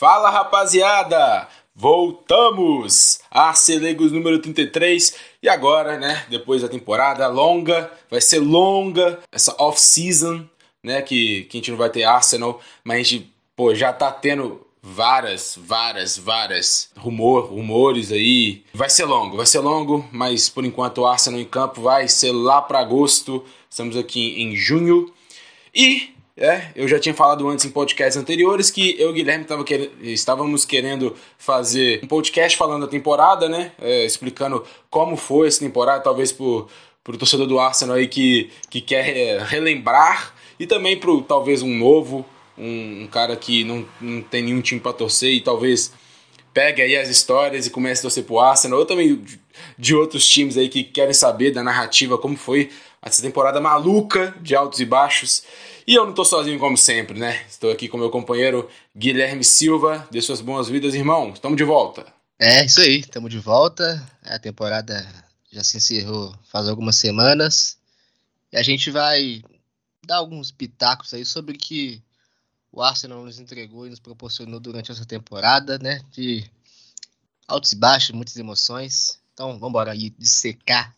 Fala rapaziada! Voltamos! Arcelegos número 33 e agora, né, depois da temporada longa, vai ser longa essa off-season, né, que, que a gente não vai ter Arsenal, mas a gente, pô, já tá tendo várias, várias, várias rumor, rumores aí. Vai ser longo, vai ser longo, mas por enquanto o Arsenal em campo vai ser lá para agosto. Estamos aqui em junho. E é, eu já tinha falado antes em podcasts anteriores que eu e o Guilherme estávamos querendo fazer um podcast falando da temporada, né? É, explicando como foi essa temporada, talvez por o torcedor do Arsenal aí que, que quer é, relembrar e também para talvez um novo um, um cara que não, não tem nenhum time para torcer e talvez pegue aí as histórias e comece a torcer pro Arsenal, ou também de, de outros times aí que querem saber da narrativa, como foi essa temporada maluca de altos e baixos. E eu não estou sozinho como sempre, né? Estou aqui com meu companheiro Guilherme Silva. Dê suas boas-vindas, irmão. Estamos de volta. É, isso aí. Estamos de volta. A temporada já se encerrou faz algumas semanas. E a gente vai dar alguns pitacos aí sobre que o Arsenal nos entregou e nos proporcionou durante essa temporada, né? De altos e baixos, muitas emoções. Então, vamos embora aí dissecar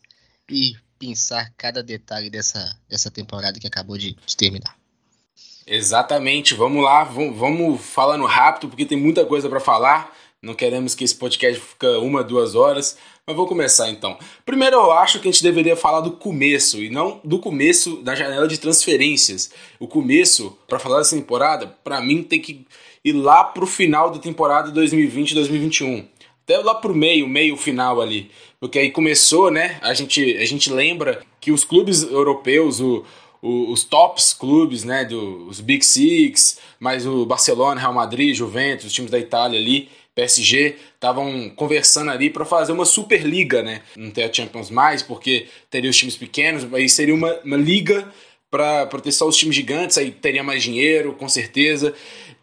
e pensar cada detalhe dessa, dessa temporada que acabou de, de terminar. Exatamente, vamos lá, vamos, vamos falando rápido porque tem muita coisa para falar. Não queremos que esse podcast fique uma, duas horas, mas vou começar então. Primeiro, eu acho que a gente deveria falar do começo e não do começo da janela de transferências. O começo, para falar dessa temporada, para mim tem que ir lá pro final da temporada 2020-2021. Até lá pro meio, meio final ali. Porque aí começou, né? A gente, a gente lembra que os clubes europeus, o, o, os tops clubes, né? Do, os Big Six, mais o Barcelona, Real Madrid, Juventus, os times da Itália ali PSG estavam conversando ali para fazer uma Superliga, né? Não ter a Champions mais, porque teria os times pequenos, aí seria uma, uma liga para ter só os times gigantes, aí teria mais dinheiro, com certeza.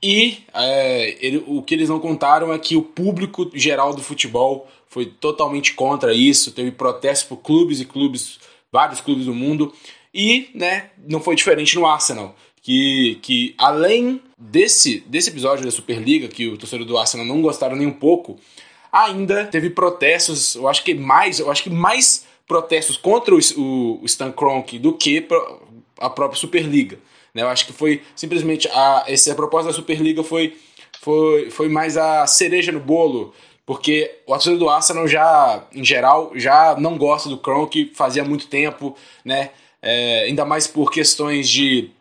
E é, ele, o que eles não contaram é que o público geral do futebol foi totalmente contra isso, teve protestos por clubes e clubes, vários clubes do mundo, e né, não foi diferente no Arsenal que, que além desse, desse episódio da Superliga, que o torcedor do Arsenal não gostaram nem um pouco, ainda teve protestos, eu acho que mais, eu acho que mais protestos contra o, o, Stan Kroenke do que a própria Superliga. Né? Eu acho que foi simplesmente a, essa a proposta da Superliga foi, foi, foi mais a cereja no bolo, porque o torcedor do Arsenal já, em geral, já não gosta do Kroenke fazia muito tempo, né? É, ainda mais por questões de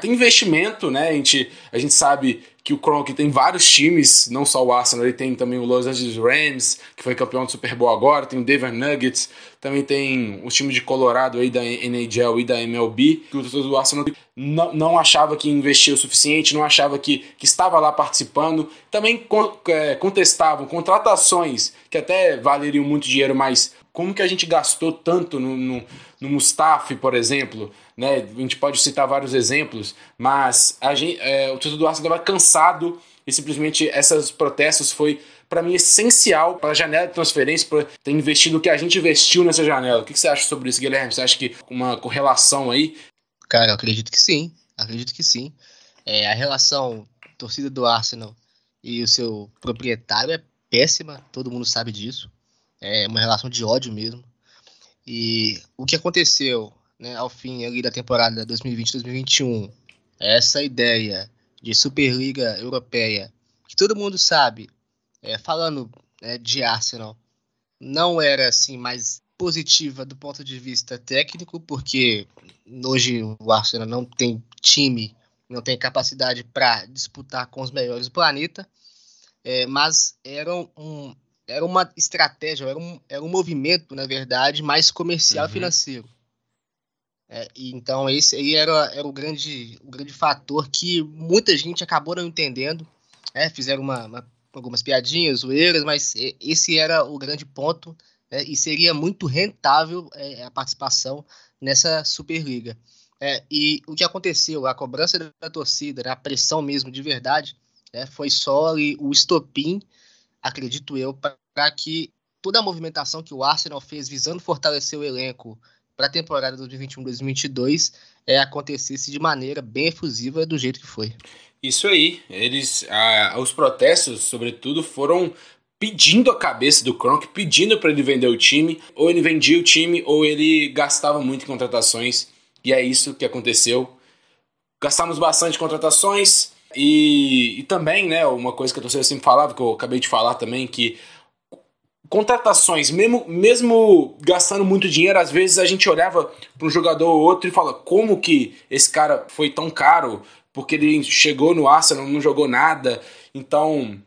tem investimento, né? A gente, a gente sabe que o Kroenke tem vários times, não só o Arsenal, ele tem também o Los Angeles Rams, que foi campeão do Super Bowl agora, tem o Denver Nuggets, também tem os times de Colorado aí da NHL e da MLB, que o torcedor do Arsenal não, não achava que investia o suficiente, não achava que, que estava lá participando. Também é, contestavam contratações que até valeriam muito dinheiro, mas como que a gente gastou tanto no, no, no Mustafi, por exemplo? Né? A gente pode citar vários exemplos, mas a gente, é, o torcedor do Arsenal estava cansado e simplesmente esses protestos foi para mim essencial para a janela de transferência, para ter investido o que a gente investiu nessa janela. O que, você acha sobre isso, Guilherme? Você acha que uma correlação aí? Cara, eu acredito que sim. Acredito que sim. É, a relação torcida do Arsenal e o seu proprietário é péssima, todo mundo sabe disso. É uma relação de ódio mesmo. E o que aconteceu né, ao fim ali da temporada 2020-2021, essa ideia de Superliga Europeia, que todo mundo sabe, é, falando é, de Arsenal, não era assim mais positiva do ponto de vista técnico, porque hoje o Arsenal não tem time, não tem capacidade para disputar com os melhores do planeta, é, mas era, um, era uma estratégia, era um, era um movimento, na verdade, mais comercial uhum. financeiro. É, então esse aí era, era o, grande, o grande fator que muita gente acabou não entendendo. É, fizeram uma, uma, algumas piadinhas, zoeiras, mas esse era o grande ponto né, e seria muito rentável é, a participação nessa Superliga. É, e o que aconteceu, a cobrança da torcida, a pressão mesmo de verdade, é, foi só o estopim, acredito eu, para que toda a movimentação que o Arsenal fez visando fortalecer o elenco para a temporada 2021-2022 é, acontecesse de maneira bem efusiva do jeito que foi. Isso aí. Eles, ah, os protestos, sobretudo, foram pedindo a cabeça do Kronk, pedindo para ele vender o time. Ou ele vendia o time, ou ele gastava muito em contratações. E é isso que aconteceu. Gastamos bastante em contratações. E, e também, né, uma coisa que a torcida sempre falava, que eu acabei de falar também, que contratações, mesmo, mesmo gastando muito dinheiro, às vezes a gente olhava para um jogador ou outro e fala como que esse cara foi tão caro, porque ele chegou no Arsenal, não jogou nada. Então,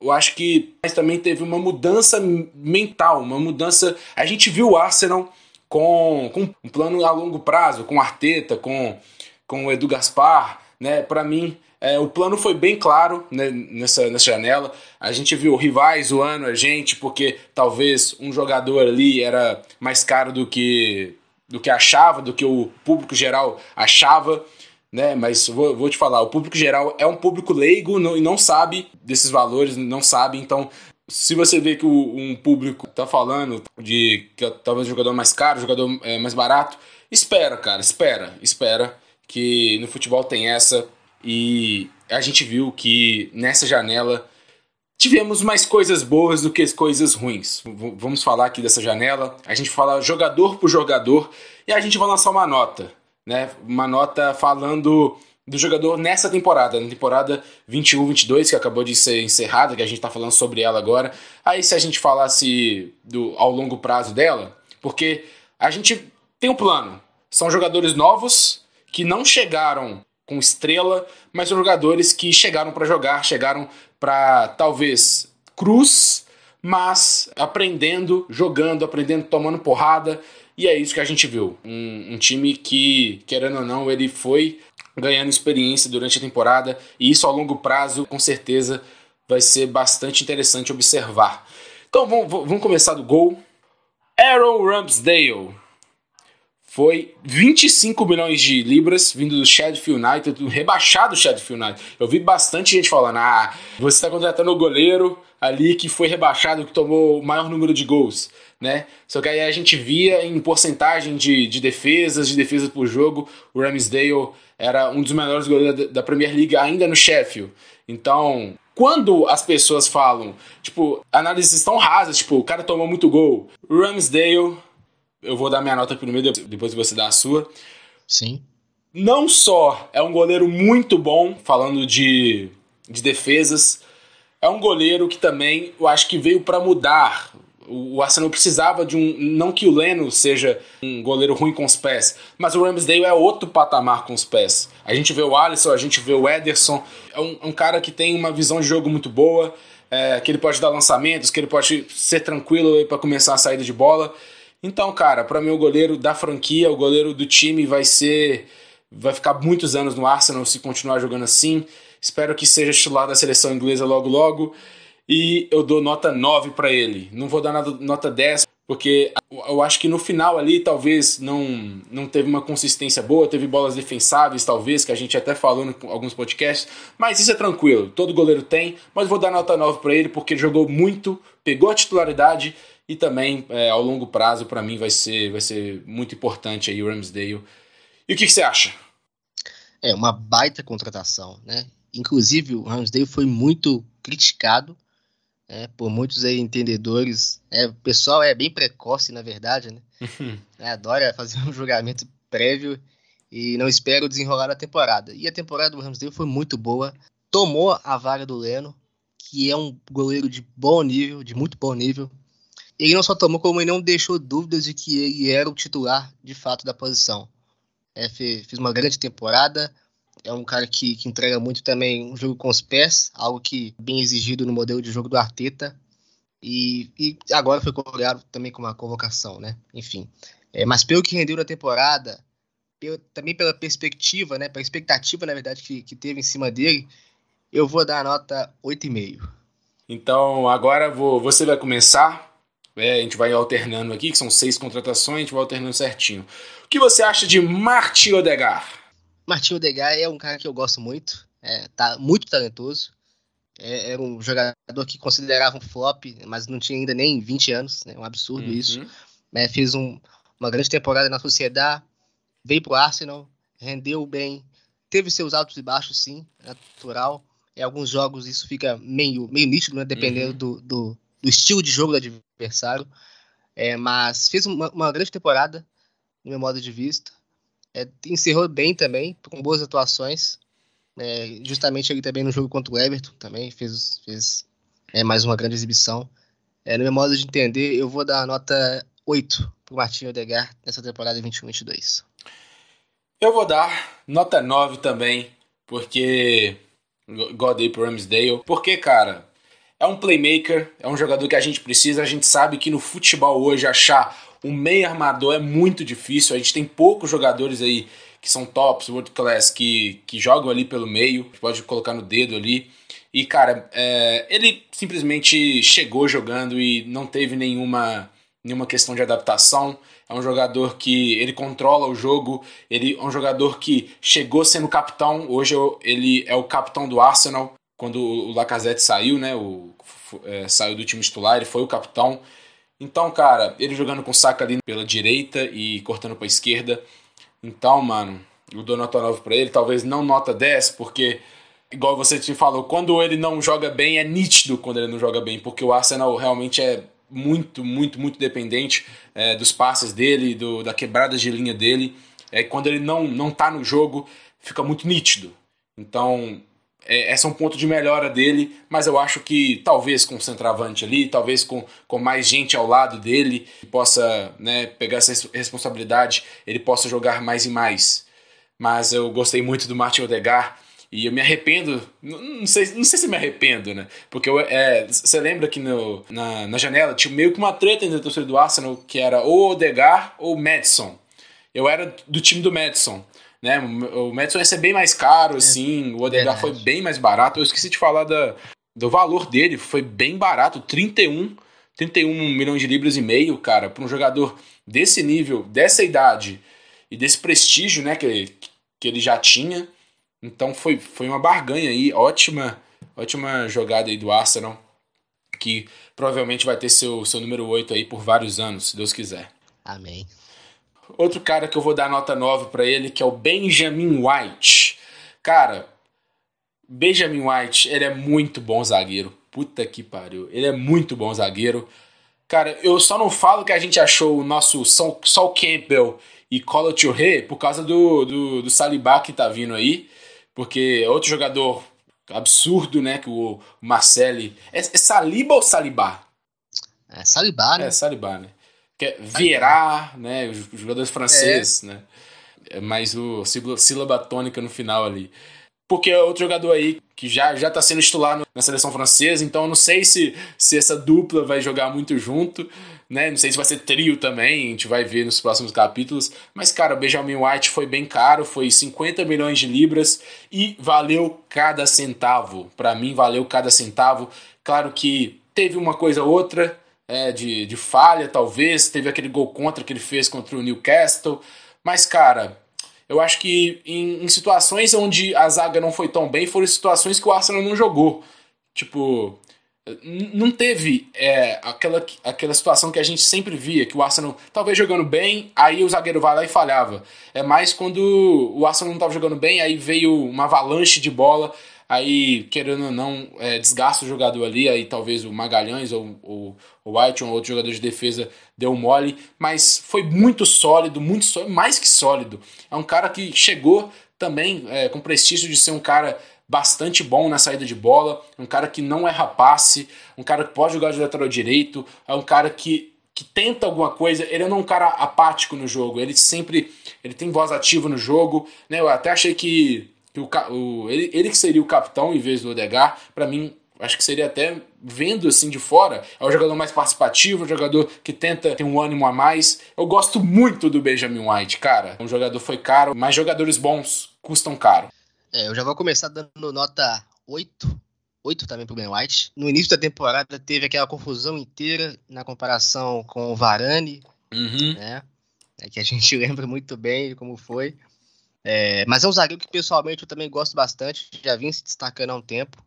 eu acho que mas também teve uma mudança mental, uma mudança. A gente viu o Arsenal com, com um plano a longo prazo, com Arteta, com, com o Edu Gaspar, né? Para mim, é, o plano foi bem claro né, nessa, nessa janela. A gente viu rivais zoando a gente porque talvez um jogador ali era mais caro do que, do que achava, do que o público geral achava. Né? Mas vou, vou te falar, o público geral é um público leigo não, e não sabe desses valores, não sabe. Então, se você vê que o, um público tá falando de que talvez o jogador mais caro, jogador é, mais barato, espera, cara, espera, espera que no futebol tem essa e a gente viu que nessa janela tivemos mais coisas boas do que coisas ruins. V vamos falar aqui dessa janela. A gente fala jogador por jogador e a gente vai lançar uma nota, né? Uma nota falando do jogador nessa temporada, na temporada 21-22, que acabou de ser encerrada, que a gente está falando sobre ela agora. Aí se a gente falasse do, ao longo prazo dela, porque a gente tem um plano. São jogadores novos que não chegaram com estrela, mas são jogadores que chegaram para jogar, chegaram para talvez cruz, mas aprendendo, jogando, aprendendo, tomando porrada. E é isso que a gente viu. Um, um, time que, querendo ou não, ele foi ganhando experiência durante a temporada. E isso a longo prazo, com certeza, vai ser bastante interessante observar. Então vamos, vamos começar do gol. Aaron Ramsdale foi 25 milhões de libras vindo do Sheffield United, do rebaixado Sheffield United. Eu vi bastante gente falando: ah, você está contratando o goleiro ali que foi rebaixado, que tomou o maior número de gols. Né? Só que aí a gente via em porcentagem de, de defesas, de defesas por jogo, o Ramsdale era um dos melhores goleiros da Premier League ainda no Sheffield. Então, quando as pessoas falam, tipo, análises tão rasas, tipo, o cara tomou muito gol, o Ramsdale eu vou dar minha nota primeiro, depois você dá a sua. Sim. Não só é um goleiro muito bom, falando de, de defesas, é um goleiro que também eu acho que veio para mudar. O Arsenal precisava de um. Não que o Leno seja um goleiro ruim com os pés, mas o Ramsdale é outro patamar com os pés. A gente vê o Alisson, a gente vê o Ederson. É um, um cara que tem uma visão de jogo muito boa, é, que ele pode dar lançamentos, que ele pode ser tranquilo para começar a saída de bola. Então, cara, para mim o goleiro da franquia, o goleiro do time vai ser vai ficar muitos anos no Arsenal se continuar jogando assim. Espero que seja titular da seleção inglesa logo logo. E eu dou nota 9 para ele. Não vou dar nota 10, porque eu acho que no final ali talvez não, não teve uma consistência boa, teve bolas defensáveis, talvez, que a gente até falou em alguns podcasts, mas isso é tranquilo, todo goleiro tem, mas vou dar nota 9 para ele porque jogou muito, pegou a titularidade e também, é, ao longo prazo, para mim vai ser, vai ser muito importante aí o Ramsdale. E o que, que, você acha? É uma baita contratação, né? Inclusive, o Ramsdale foi muito criticado né, por muitos aí entendedores. É, o pessoal é bem precoce, na verdade, né? Uhum. É, adora fazer um julgamento prévio e não espera o desenrolar da temporada. E a temporada do Ramsdale foi muito boa. Tomou a vaga do Leno, que é um goleiro de bom nível, de muito bom nível ele não só tomou, como ele não deixou dúvidas de que ele era o titular de fato da posição. É, fez uma grande temporada, é um cara que, que, entrega muito também um jogo com os pés, algo que bem exigido no modelo de jogo do Arteta. E, e agora foi cobrado também com uma convocação, né? Enfim. É, mas pelo que rendeu na temporada, pelo, também pela perspectiva, né? Pela expectativa, na verdade, que, que teve em cima dele, eu vou dar a nota 8,5. Então, agora vou, você vai começar é, a gente vai alternando aqui, que são seis contratações, a gente vai alternando certinho. O que você acha de Martin Odegar? Martin Odegar é um cara que eu gosto muito, é, tá muito talentoso. É, era um jogador que considerava um flop, mas não tinha ainda nem 20 anos, né? Um absurdo uhum. isso. É, fez um, uma grande temporada na sociedade, veio pro Arsenal, rendeu bem, teve seus altos e baixos, sim, é natural. Em alguns jogos isso fica meio, meio nítido, né, dependendo uhum. do, do, do, estilo de jogo do adversário. É, mas fez uma, uma, grande temporada, no meu modo de vista. É, encerrou bem também, com boas atuações. É, justamente ele também no jogo contra o Everton também fez, fez é, mais uma grande exibição. É, no meu modo de entender, eu vou dar a nota 8 para o Martinho Odegar nessa temporada 21-22. Eu vou dar nota 9 também, porque. God pro Ramsdale. Porque, cara, é um playmaker, é um jogador que a gente precisa. A gente sabe que no futebol hoje achar um meio armador é muito difícil. A gente tem poucos jogadores aí que são tops, world class, que, que jogam ali pelo meio. Pode colocar no dedo ali. E, cara, é, ele simplesmente chegou jogando e não teve nenhuma, nenhuma questão de adaptação. É um jogador que ele controla o jogo, ele é um jogador que chegou sendo capitão, hoje ele é o capitão do Arsenal. Quando o Lacazette saiu, né, o, é, saiu do time titular, ele foi o capitão. Então, cara, ele jogando com o ali pela direita e cortando para a esquerda. Então, mano, eu dou nota 9 para ele, talvez não nota 10, porque igual você te falou, quando ele não joga bem, é nítido quando ele não joga bem, porque o Arsenal realmente é muito, muito, muito dependente é, dos passes dele, do, da quebrada de linha dele. É, quando ele não, não tá no jogo, fica muito nítido. Então, é, esse é um ponto de melhora dele, mas eu acho que talvez com o centroavante ali, talvez com, com mais gente ao lado dele, possa né, pegar essa responsabilidade, ele possa jogar mais e mais. Mas eu gostei muito do Martin Odegar. E eu me arrependo, não sei, não sei se me arrependo, né? Porque é, você lembra que no, na, na janela tinha meio que uma treta entre a torcida do Arsenal, que era ou Odegar ou Madison. Eu era do time do Madison. Né? O Madison ia ser bem mais caro, é, assim, o Odegar foi bem mais barato. Eu esqueci de falar da, do valor dele, foi bem barato, 31, 31 milhões de libras e meio, cara, para um jogador desse nível, dessa idade e desse prestígio, né, que, que ele já tinha. Então foi, foi uma barganha aí, ótima, ótima jogada aí do Arsenal, que provavelmente vai ter seu, seu número 8 aí por vários anos, se Deus quiser. Amém. Outro cara que eu vou dar nota 9 para ele, que é o Benjamin White. Cara, Benjamin White, ele é muito bom zagueiro. Puta que pariu. Ele é muito bom zagueiro. Cara, eu só não falo que a gente achou o nosso Sol Campbell e Colo Touré por causa do, do, do Salibá que tá vindo aí. Porque é outro jogador absurdo, né? Que o Marcelli. É, é Saliba ou Salibá? É Salibá, né? É Salibá, né? Que é Vieira, né? Os jogadores franceses, é. né? É mais o sílaba tônica no final ali. Porque é outro jogador aí que já, já tá sendo titular na seleção francesa, então eu não sei se, se essa dupla vai jogar muito junto né? Não sei se vai ser trio também, a gente vai ver nos próximos capítulos. Mas, cara, o Benjamin White foi bem caro, foi 50 milhões de libras e valeu cada centavo. Para mim, valeu cada centavo. Claro que teve uma coisa ou outra é, de, de falha, talvez. Teve aquele gol contra que ele fez contra o Newcastle. Mas, cara, eu acho que em, em situações onde a zaga não foi tão bem, foram situações que o Arsenal não jogou. Tipo, não teve é, aquela, aquela situação que a gente sempre via, que o Arsenal talvez jogando bem, aí o zagueiro vai lá e falhava. É mais quando o Arsenal não estava jogando bem, aí veio uma avalanche de bola, aí querendo ou não, é, desgasta o jogador ali, aí talvez o Magalhães ou, ou o White ou outro jogador de defesa deu mole, mas foi muito sólido, muito sólido, mais que sólido. É um cara que chegou também é, com prestígio de ser um cara bastante bom na saída de bola, um cara que não erra passe, um cara que pode jogar de lateral direito, é um cara que, que tenta alguma coisa, ele não é um cara apático no jogo, ele sempre ele tem voz ativa no jogo, né? Eu até achei que, que o, o, ele, ele que seria o capitão em vez do Odegar, para mim acho que seria até vendo assim de fora, é o jogador mais participativo, o jogador que tenta ter um ânimo a mais. Eu gosto muito do Benjamin White, cara. Um jogador foi caro, mas jogadores bons custam caro. É, eu já vou começar dando nota 8. 8 também pro Ben White. No início da temporada teve aquela confusão inteira na comparação com o Varane, uhum. né? É que a gente lembra muito bem como foi. É, mas é um zagueiro que pessoalmente eu também gosto bastante, já vim se destacando há um tempo.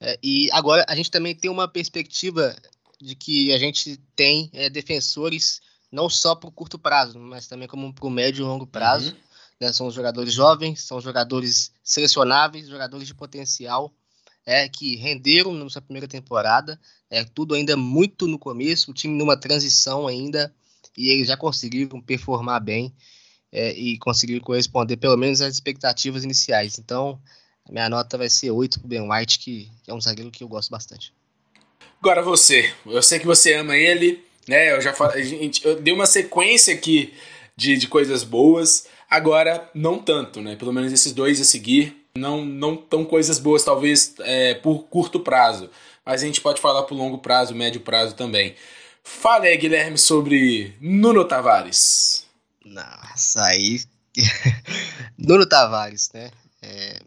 É, e agora a gente também tem uma perspectiva de que a gente tem é, defensores não só para o curto prazo, mas também como para o médio e longo prazo. Uhum Né? São jogadores jovens, são jogadores selecionáveis, jogadores de potencial é, que renderam na sua primeira temporada. É tudo ainda muito no começo, o time numa transição ainda, e eles já conseguiram performar bem é, e conseguiram corresponder pelo menos às expectativas iniciais. Então, a minha nota vai ser 8 para o Ben White, que, que é um zagueiro que eu gosto bastante. Agora você, eu sei que você ama ele, né? Eu já falei, gente, eu dei uma sequência aqui de, de coisas boas. Agora, não tanto, né? Pelo menos esses dois a seguir não não tão coisas boas, talvez é, por curto prazo. Mas a gente pode falar por longo prazo, médio prazo também. Fale aí, Guilherme, sobre Nuno Tavares. Nossa, aí. Nuno Tavares, né? É,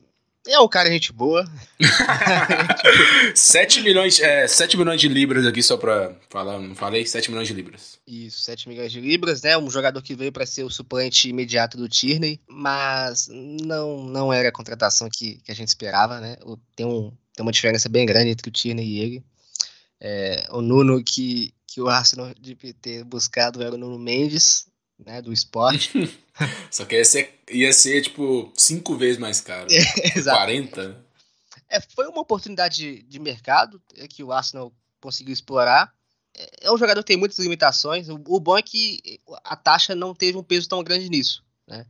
é um cara gente boa. 7 milhões, é, 7 milhões de libras aqui só pra falar, não falei? 7 milhões de libras. Isso, 7 milhões de libras, né? Um jogador que veio para ser o suplente imediato do Tierney, mas não, não era a contratação que, que a gente esperava, né? Tem, um, tem uma diferença bem grande entre o Tierney e ele. É, o Nuno que, que o Arsenal devia ter buscado era o Nuno Mendes, né, do esporte. Só que ia ser, ia ser tipo cinco vezes mais caro. É, 40. É, foi uma oportunidade de, de mercado é, que o Arsenal conseguiu explorar. É, é um jogador que tem muitas limitações. O, o, bom é que a taxa não teve um peso tão grande nisso, né?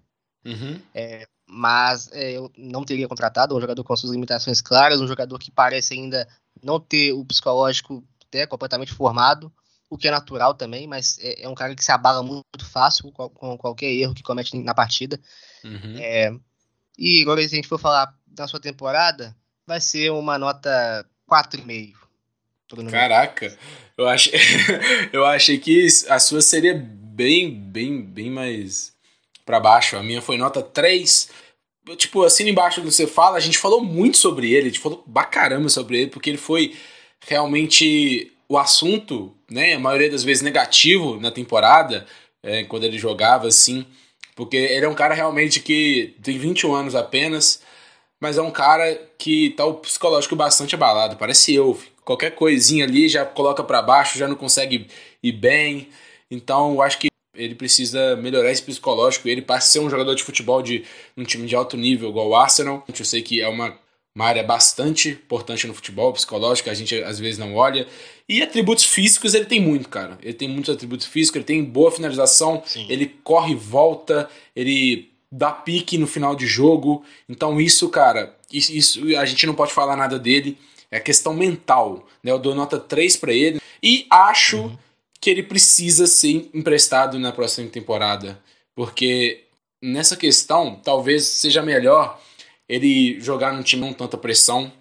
Uhum. É, mas é, eu não teria contratado um jogador com suas limitações claras, um jogador que parece ainda não ter o psicológico até completamente formado o que é natural também, mas é, é um cara que se abala muito fácil com, com, qualquer erro que comete na partida. Uhum. É, e agora, se a gente for falar da sua temporada, vai ser uma nota 4,5. Caraca, eu achei, eu achei que a sua seria bem, bem, bem mais para baixo. A minha foi nota 3. Tipo, assim embaixo do que você fala, a gente falou muito sobre ele, a gente falou pra caramba sobre ele, porque ele foi realmente o assunto, né, a maioria das vezes negativo na temporada, é, quando ele jogava assim, porque ele é um cara realmente que tem 21 anos apenas, mas é um cara que tá o psicológico bastante abalado, parece eu. Qualquer coisinha ali já coloca para baixo, já não consegue ir bem. Então, eu acho que ele precisa melhorar esse psicológico. Ele passa a ser um jogador de futebol de um time de alto nível, igual o Arsenal. Eu sei que é uma uma área bastante importante no futebol, psicológico, a gente às vezes não olha. E atributos físicos ele tem muito, cara. Ele tem muitos atributos físicos, ele tem boa finalização, Sim. ele corre e volta, ele dá pique no final de jogo. Então isso, cara, isso, isso a gente não pode falar nada dele. É questão mental, né? Eu dou nota 3 para ele e acho uhum. que ele precisa ser emprestado na próxima temporada, porque nessa questão talvez seja melhor ele jogar num time com tanta pressão.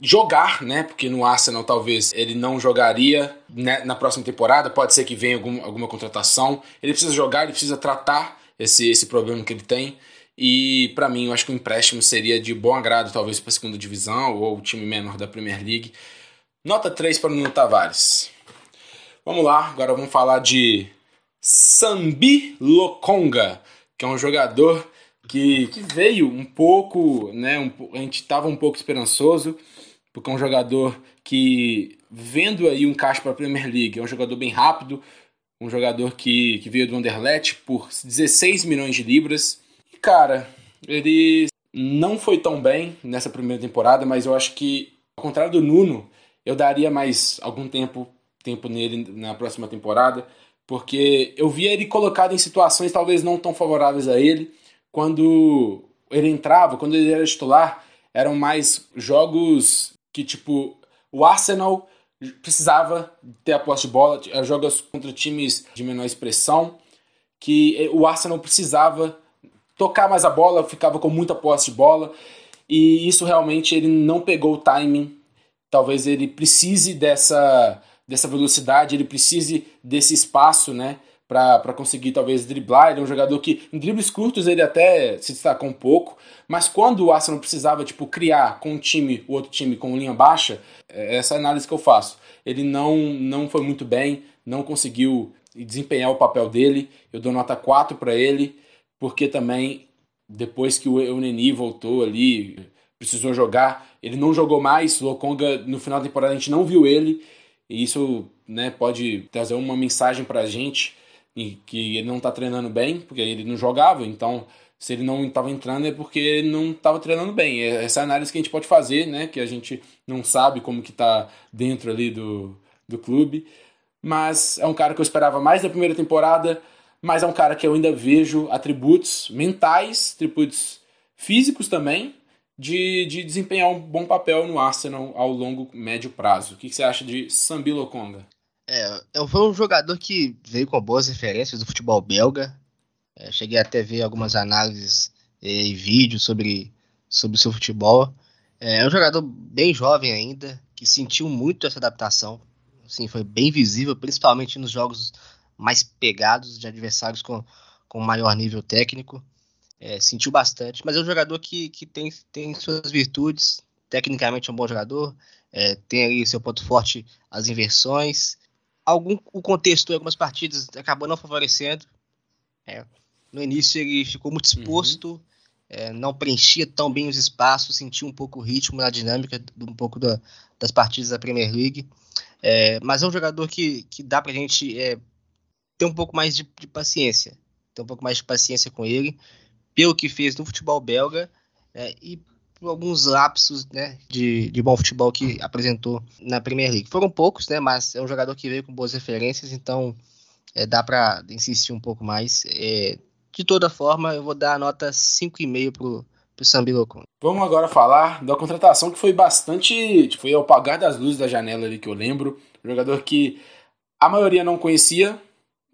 Jogar, né? Porque no Arsenal talvez ele não jogaria né, na próxima temporada. Pode ser que venha algum, alguma contratação. Ele precisa jogar, ele precisa tratar esse, esse problema que ele tem. E para mim, eu acho que o empréstimo seria de bom agrado, talvez para a segunda divisão ou o time menor da Premier League. Nota 3 para o Nuno Tavares. Vamos lá, agora vamos falar de Sambi Lokonga, que é um jogador que, que veio um pouco, né? Um, a gente estava um pouco esperançoso, porque é um jogador que, vendo aí um caixa para a Premier League, é um jogador bem rápido, um jogador que, que veio do Anderlecht por 16 milhões de libras. E, cara, ele não foi tão bem nessa primeira temporada, mas eu acho que, ao contrário do Nuno, eu daria mais algum tempo, tempo nele na próxima temporada, porque eu via ele colocado em situações talvez não tão favoráveis a ele quando ele entrava, quando ele era titular, eram mais jogos que, tipo, o Arsenal precisava ter a posse de bola, jogos contra times de menor expressão, que o Arsenal precisava tocar mais a bola, ficava com muita posse de bola, e isso realmente ele não pegou o timing. Talvez ele precise dessa, dessa velocidade, ele precise desse espaço, né? Para conseguir talvez driblar. Ele é um jogador que em dribles curtos ele até se destacou um pouco, mas quando o Arsenal precisava tipo criar com um time, o outro time com linha baixa, é essa análise que eu faço. Ele não não foi muito bem, não conseguiu desempenhar o papel dele. Eu dou nota 4 para ele, porque também depois que o Euneni voltou ali, precisou jogar, ele não jogou mais. O Lokonga no final da temporada a gente não viu ele. E isso né, pode trazer uma mensagem para a gente e que ele não está treinando bem, porque ele não jogava, então se ele não estava entrando é porque ele não estava treinando bem. É essa análise que a gente pode fazer, né? Que a gente não sabe como que está dentro ali do, do clube. Mas é um cara que eu esperava mais da primeira temporada, mas é um cara que eu ainda vejo atributos mentais, atributos físicos também, de, de desempenhar um bom papel no Arsenal ao longo, médio prazo. O que, que você acha de Sambilo Conga? É, foi um jogador que veio com boas referências do futebol belga, é, cheguei até a ver algumas análises e vídeos sobre, sobre o seu futebol. É, é um jogador bem jovem ainda, que sentiu muito essa adaptação. Assim, foi bem visível, principalmente nos jogos mais pegados de adversários com, com maior nível técnico. É, sentiu bastante, mas é um jogador que, que tem, tem suas virtudes. Tecnicamente é um bom jogador, é, tem ali seu ponto forte as inversões. Algum, o contexto em algumas partidas acabou não favorecendo. É, no início ele ficou muito exposto, uhum. é, não preenchia tão bem os espaços, sentia um pouco o ritmo na dinâmica um pouco da, das partidas da Premier League. É, mas é um jogador que, que dá pra gente é, ter um pouco mais de, de, paciência. Ter um pouco mais de paciência com ele, pelo que fez no futebol belga é, e alguns lapsos né, de, de bom futebol que apresentou na Premier League. Foram poucos, né, mas é um jogador que veio com boas referências, então é, dá para insistir um pouco mais. É, de toda forma, eu vou dar a nota 5,5 pro, pro Sambilocon. Vamos agora falar da contratação que foi bastante. Foi ao apagar das luzes da janela ali que eu lembro. Um jogador que a maioria não conhecia,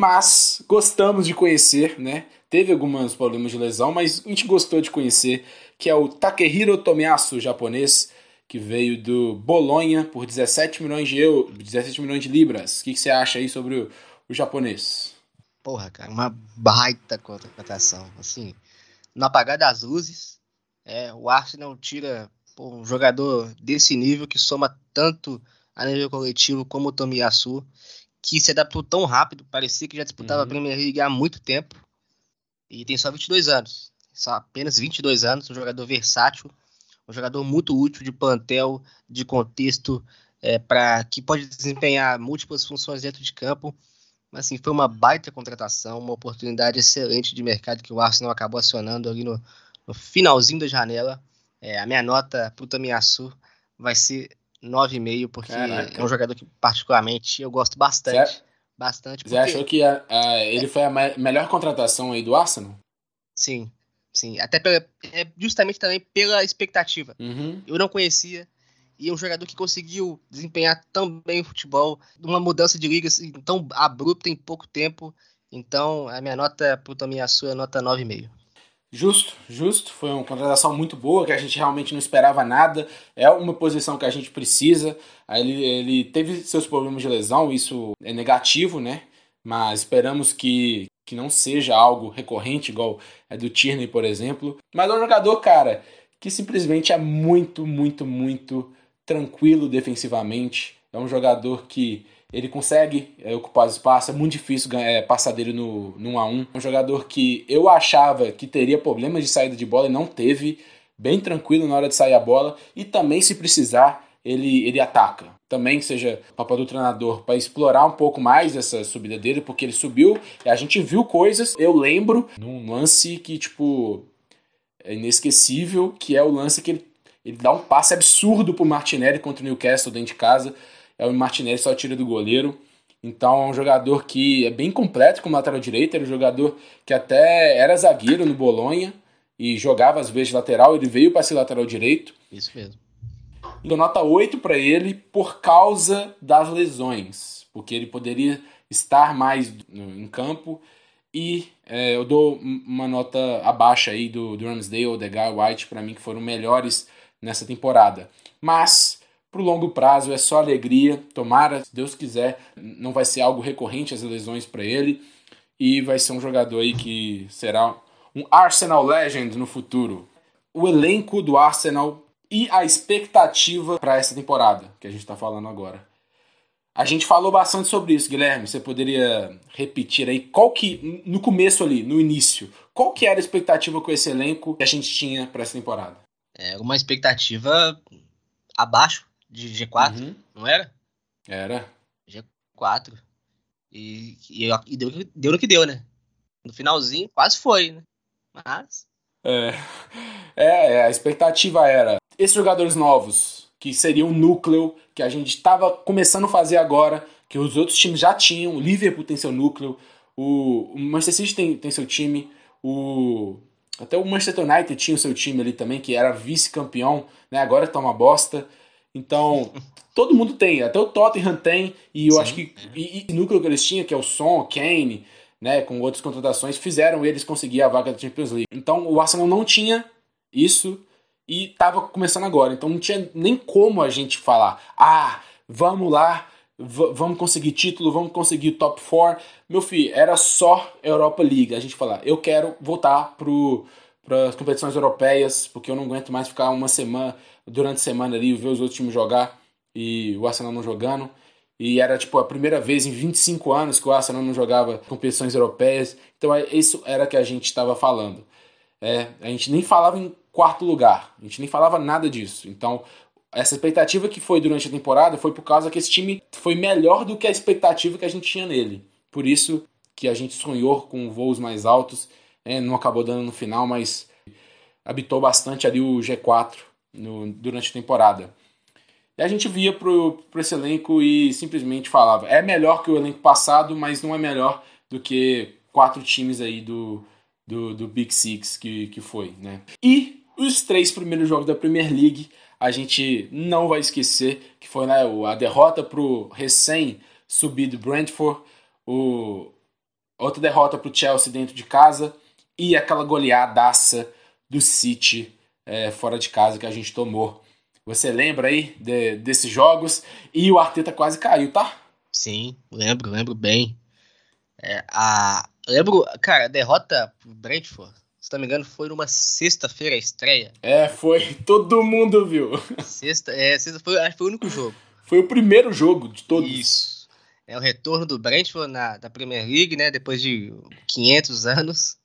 mas gostamos de conhecer, né? Teve alguns problemas de lesão, mas a gente gostou de conhecer, que é o Takehiro Tomiyasu, japonês, que veio do Bolonha por 17 milhões de euros, 17 milhões de libras. O que, que você acha aí sobre o, o japonês? porra, cara, uma baita contratação. Assim, no apagar das luzes, é, o Arsenal tira pô, um jogador desse nível que soma tanto a nível coletivo como o Tomiyasu, que se adaptou tão rápido, parecia que já disputava uhum. a Premier League há muito tempo, e tem só 22 anos. Só apenas 22 anos, um jogador versátil, um jogador muito útil de plantel, de contexto, é, para que pode desempenhar múltiplas funções dentro de campo mas assim, foi uma baita contratação, uma oportunidade excelente de mercado que o Arsenal acabou acionando ali no, no finalzinho da janela. É, a minha nota para o Tamiyasu vai ser 9,5, porque Caraca. é um jogador que particularmente eu gosto bastante. Você, bastante porque... você achou que a, a, ele foi a melhor contratação aí do Arsenal? Sim, sim. Até pela, é justamente também pela expectativa. Uhum. Eu não conhecia, e é um jogador que conseguiu desempenhar tão bem o futebol, uma mudança de liga assim, tão abrupta em pouco tempo. Então, a minha nota pro Tomiyasu é nota 9,5. Justo, justo. Foi uma contratação muito boa, que a gente realmente não esperava nada. É uma posição que a gente precisa. Ele, ele teve seus problemas de lesão, isso é negativo, né? Mas esperamos que, que não seja algo recorrente, igual é do Tierney, por exemplo. Mas é um jogador, cara, que simplesmente é muito, muito, muito tranquilo defensivamente. É um jogador que ele consegue é, ocupar o espaço, é muito difícil é, passar dele no, no 1 a 1 É um jogador que eu achava que teria problemas de saída de bola e não teve. Bem tranquilo na hora de sair a bola. E também, se precisar, ele, ele ataca. Também seja o papel do treinador para explorar um pouco mais essa subida dele, porque ele subiu e a gente viu coisas. Eu lembro num lance que, tipo, é inesquecível, que é o lance que ele ele dá um passe absurdo pro Martinelli contra o Newcastle dentro de casa. É o Martinelli só tira do goleiro. Então é um jogador que é bem completo como lateral direito. Era um jogador que até era zagueiro no Bolonha e jogava às vezes lateral. Ele veio para ser lateral direito. Isso mesmo. Dou nota 8 para ele por causa das lesões. Porque ele poderia estar mais em campo. E é, eu dou uma nota abaixo aí do, do Ramsdale, Odegaard, White, para mim, que foram melhores nessa temporada. Mas para o longo prazo é só alegria. Tomara, se Deus quiser, não vai ser algo recorrente as lesões para ele e vai ser um jogador aí que será um Arsenal Legend no futuro. O elenco do Arsenal e a expectativa para essa temporada que a gente está falando agora. A gente falou bastante sobre isso, Guilherme. Você poderia repetir aí qual que no começo ali, no início, qual que era a expectativa com esse elenco que a gente tinha para essa temporada? é, uma expectativa abaixo de G4, uhum. não era? Era. G4. E, e, e deu, deu no que deu, né? No finalzinho quase foi, né? Mas É, é, é, a expectativa era esses jogadores novos, que seriam o núcleo que a gente estava começando a fazer agora, que os outros times já tinham, o Liverpool tem seu núcleo, o, Manchester City tem, tem seu time, o até o Manchester United tinha o seu time ali também, que era vice-campeão, né? Agora tá uma bosta. Então, todo mundo tem, até o Tottenham tem, e eu Sim. acho que e, e, o núcleo que eles tinham, que é o Son, Kane, né, com outras contratações, fizeram eles conseguir a vaga da Champions League. Então, o Arsenal não tinha isso e estava começando agora. Então, não tinha nem como a gente falar: "Ah, vamos lá, vamos conseguir título, vamos conseguir top 4". Meu filho, era só Europa League. A gente falar: "Eu quero voltar pro para as competições europeias, porque eu não aguento mais ficar uma semana durante a semana ali ver os outros times jogar e o Arsenal não jogando. E era tipo a primeira vez em 25 anos que o Arsenal não jogava competições europeias. Então é, isso era que a gente estava falando. É, a gente nem falava em quarto lugar, a gente nem falava nada disso. Então essa expectativa que foi durante a temporada foi por causa que esse time foi melhor do que a expectativa que a gente tinha nele. Por isso que a gente sonhou com voos mais altos. É, não acabou dando no final, mas habitou bastante ali o G4 no, durante a temporada. E a gente via pro esse elenco e simplesmente falava: é melhor que o elenco passado, mas não é melhor do que quatro times aí do, do, do Big Six que, que foi, né? E os três primeiros jogos da Premier League a gente não vai esquecer que foi né, a derrota pro recém-subido Brentford, o, outra derrota pro Chelsea dentro de casa e aquela goleadaça do City é, fora de casa que a gente tomou você lembra aí de, desses jogos? E o Arteta quase caiu, tá? Sim, lembro, lembro bem. É, a, lembro, cara, a derrota pro Brentford, se não me engano, foi numa sexta-feira a estreia. É, foi. Todo mundo viu. Sexta, é, sexta foi, acho que foi o único jogo. Foi o primeiro jogo de todos. Isso. É o retorno do Brentford na, da Premier League, né? Depois de 500 anos.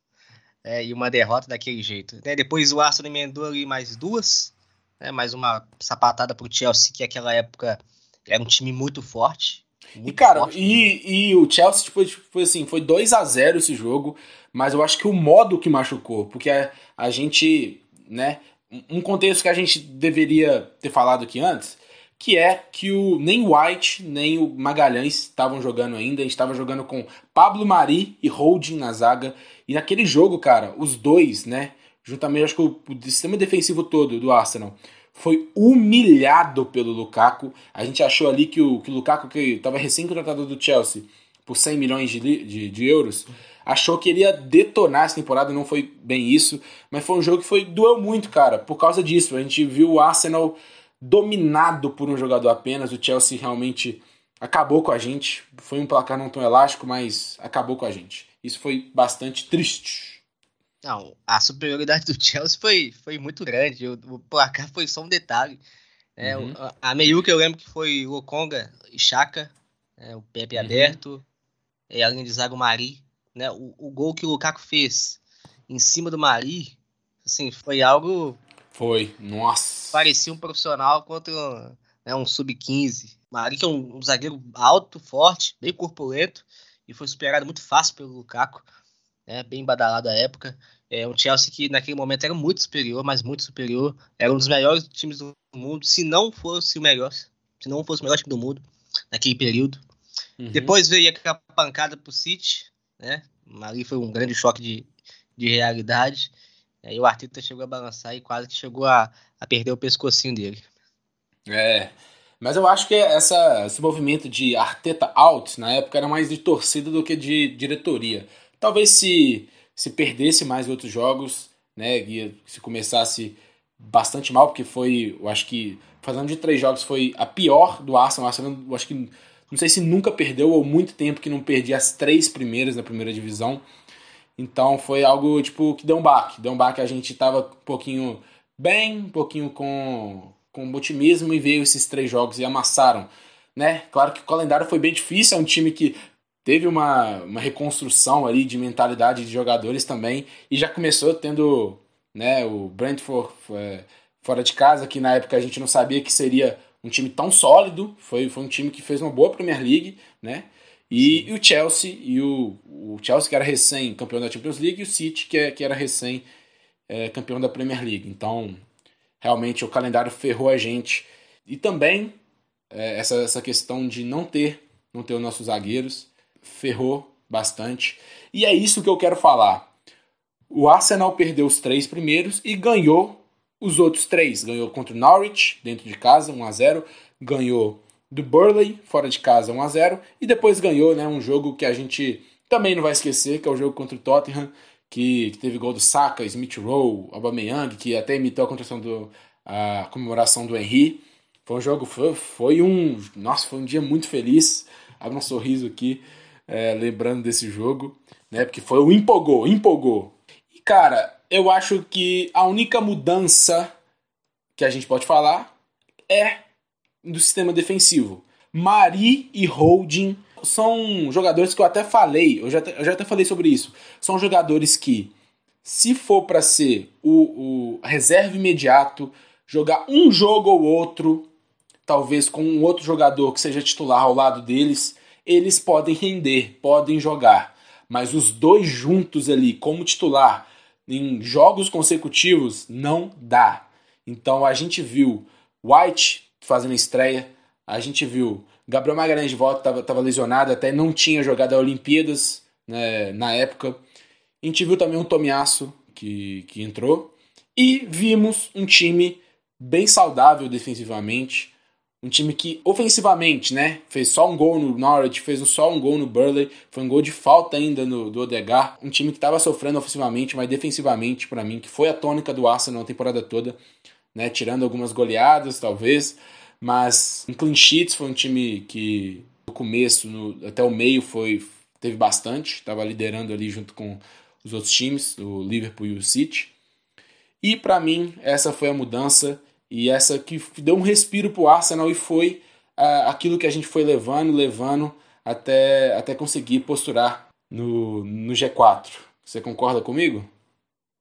É, e uma derrota daquele jeito. Né? Depois o Arsenal emendou ali mais duas né? mais uma sapatada pro Chelsea, que naquela época era um time muito forte. Muito e, cara, forte, e, e o Chelsea, tipo, tipo assim, foi 2 a 0 esse jogo, mas eu acho que o modo que machucou, porque a, a gente, né, um contexto que a gente deveria ter falado aqui antes, que é que o nem White nem o Magalhães estavam jogando ainda, a gente estava jogando com Pablo Mari e Holding na zaga, e naquele jogo, cara, os dois, né, juntamente acho que o, o sistema defensivo todo do Arsenal foi humilhado pelo Lukaku. A gente achou ali que o, que o Lukaku, que estava recém-contratado do Chelsea por 100 milhões de, de, de, euros, achou que ele ia detonar essa temporada, não foi bem isso, mas foi um jogo que foi doeu muito, cara, por causa disso. A gente viu o Arsenal dominado por um jogador apenas, o Chelsea realmente acabou com a gente. Foi um placar não tão elástico, mas acabou com a gente. Isso foi bastante triste. Não, a superioridade do Chelsea foi, foi muito grande. O, o placar foi só um detalhe. Né? Uhum. A, a Meiuca eu lembro que foi Lokonga e Chaka, né? o Pepe uhum. aberto, e além de Zago Mari. Né? O, o gol que o Lukaku fez em cima do Mari, assim, foi algo. Foi, nossa. Parecia um profissional contra né, um sub-15. Mari que é um, um zagueiro alto, forte, bem corpulento, e foi superado muito fácil pelo Lukaku né, bem badalado à época. É um Chelsea que naquele momento era muito superior, mas muito superior. Era um dos melhores times do mundo, se não fosse o melhor, se não fosse o melhor time do mundo naquele período. Uhum. Depois veio aquela pancada pro City, né? Ali foi um grande choque de, de realidade. Aí o Arteta chegou a balançar e quase que chegou a, a perder o pescocinho dele. É, mas eu acho que essa, esse movimento de Arteta out na época era mais de torcida do que de diretoria. Talvez se, se perdesse mais outros jogos, né, se começasse bastante mal, porque foi, eu acho que, fazendo de três jogos, foi a pior do Arsenal. Arsenal, eu acho que, não sei se nunca perdeu ou muito tempo que não perdia as três primeiras na primeira divisão. Então foi algo, tipo, que deu um baque. Deu um baque, a gente tava um pouquinho bem, um pouquinho com, com otimismo e veio esses três jogos e amassaram. Né? Claro que o calendário foi bem difícil, é um time que teve uma, uma reconstrução ali de mentalidade de jogadores também e já começou tendo né, o Brentford é, fora de casa, que na época a gente não sabia que seria um time tão sólido, foi, foi um time que fez uma boa Premier League, né? E, e o Chelsea, e o, o Chelsea que era recém campeão da Champions League, e o City que, é, que era recém é, campeão da Premier League. Então, realmente o calendário ferrou a gente. E também é, essa, essa questão de não ter, não ter os nossos zagueiros, ferrou bastante. E é isso que eu quero falar. O Arsenal perdeu os três primeiros e ganhou os outros três. Ganhou contra o Norwich, dentro de casa, 1 a 0 Ganhou do Burley, fora de casa, 1 a 0 E depois ganhou né, um jogo que a gente também não vai esquecer, que é o jogo contra o Tottenham, que, que teve gol do Saka, Smith Rowe, Aubameyang, que até imitou a contração do a comemoração do Henry. Foi um jogo, foi, foi um, nossa, foi um dia muito feliz. Abre um sorriso aqui, é, lembrando desse jogo, né? Porque foi o empolgou, empolgou. E cara, eu acho que a única mudança que a gente pode falar é do sistema defensivo. Mari e Holding são jogadores que eu até falei, eu já, eu já até falei sobre isso. São jogadores que, se for para ser o, o reserva imediato, jogar um jogo ou outro, talvez com um outro jogador que seja titular ao lado deles, eles podem render, podem jogar. Mas os dois juntos ali, como titular, em jogos consecutivos, não dá. Então a gente viu White fazendo estreia, a gente viu Gabriel Magalhães de volta, estava lesionado, até não tinha jogado a Olimpíadas né, na época. A gente viu também um Tomiasso que, que entrou. E vimos um time bem saudável defensivamente. Um time que, ofensivamente, né? Fez só um gol no Norwich, fez só um gol no Burley, foi um gol de falta ainda no, do Odegar. Um time que estava sofrendo ofensivamente, mas defensivamente, para mim, que foi a tônica do Arsenal a temporada toda, né? Tirando algumas goleadas, talvez. Mas em clean sheets foi um time que, no começo, no, até o meio, foi teve bastante. Estava liderando ali junto com os outros times, o Liverpool e o City. E para mim, essa foi a mudança e essa que deu um respiro pro Arsenal e foi aquilo que a gente foi levando, levando até, até conseguir posturar no, no G4. Você concorda comigo?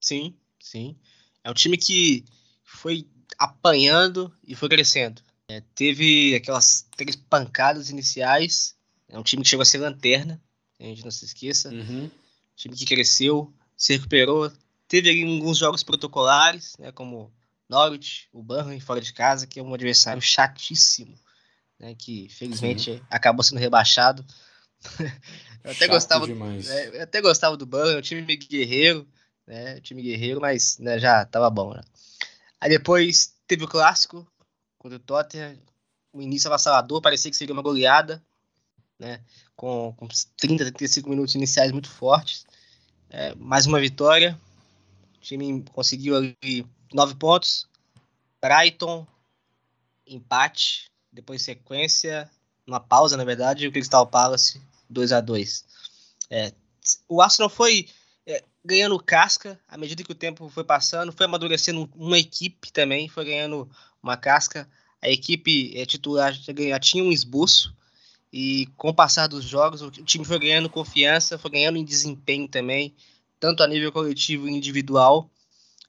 Sim, sim. É um time que foi apanhando e foi crescendo. É, teve aquelas três pancadas iniciais. É um time que chegou a ser lanterna, a gente não se esqueça. Uhum. Um time que cresceu, se recuperou. Teve ali alguns jogos protocolares, né, como Norwich, o Burnley fora de casa, que é um adversário chatíssimo, né, que felizmente uhum. acabou sendo rebaixado. eu até Chato gostava, né, eu até gostava do Burnley, o é time guerreiro, né, time guerreiro, mas né, já tava bom. Né. Aí depois teve o clássico contra o Tottenham, o início avassalador, parecia que seria uma goleada, né, com, com 30, 35 minutos iniciais muito fortes. É, mais uma vitória, o time conseguiu ali nove pontos. Brighton, empate. Depois sequência, uma pausa, na verdade, e o Crystal Palace 2 a 2 é, O Arsenal foi é, ganhando casca à medida que o tempo foi passando, foi amadurecendo uma equipe também, foi ganhando uma casca. A equipe é, titular já tinha um esboço, e com o passar dos jogos, o time foi ganhando confiança, foi ganhando em desempenho também, tanto a nível coletivo e individual.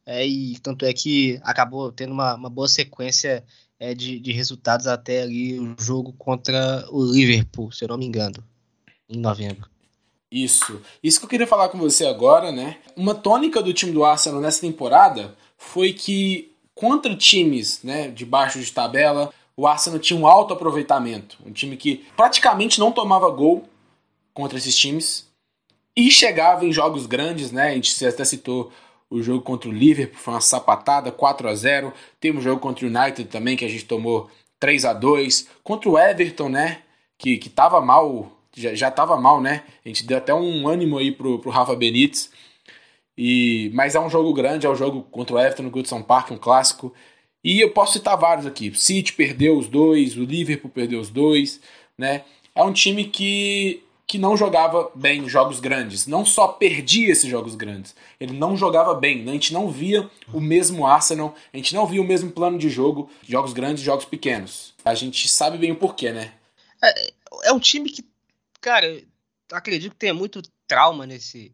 É, e tanto é que acabou tendo uma, uma boa sequência é, de, de resultados até ali o jogo contra o Liverpool, se eu não me engano, em novembro. Isso. Isso que eu queria falar com você agora, né? Uma tônica do time do Arsenal nessa temporada foi que contra times, né, de baixo de tabela, o Arsenal tinha um alto aproveitamento, um time que praticamente não tomava gol contra esses times e chegava em jogos grandes, né? A gente até citou o jogo contra o Liverpool foi uma sapatada, 4 a 0 Temos um jogo contra o United também, que a gente tomou 3 a 2 Contra o Everton, né? Que, que mal, já, já mal, né? A gente deu até um ânimo aí pro, pro Rafa Benítez. E, mas é um jogo grande, é o um jogo contra o Everton no Goodson Park, um clássico. E eu posso citar vários aqui. City perdeu os dois, o Liverpool perdeu os dois, né? É um time que que não jogava bem jogos grandes. Não só perdia esses jogos grandes, ele não jogava bem. A gente não via o mesmo Arsenal, a gente não via o mesmo plano de jogo, jogos grandes jogos pequenos. A gente sabe bem o porquê, né? É, é um time que, cara, acredito que tenha muito trauma nesse.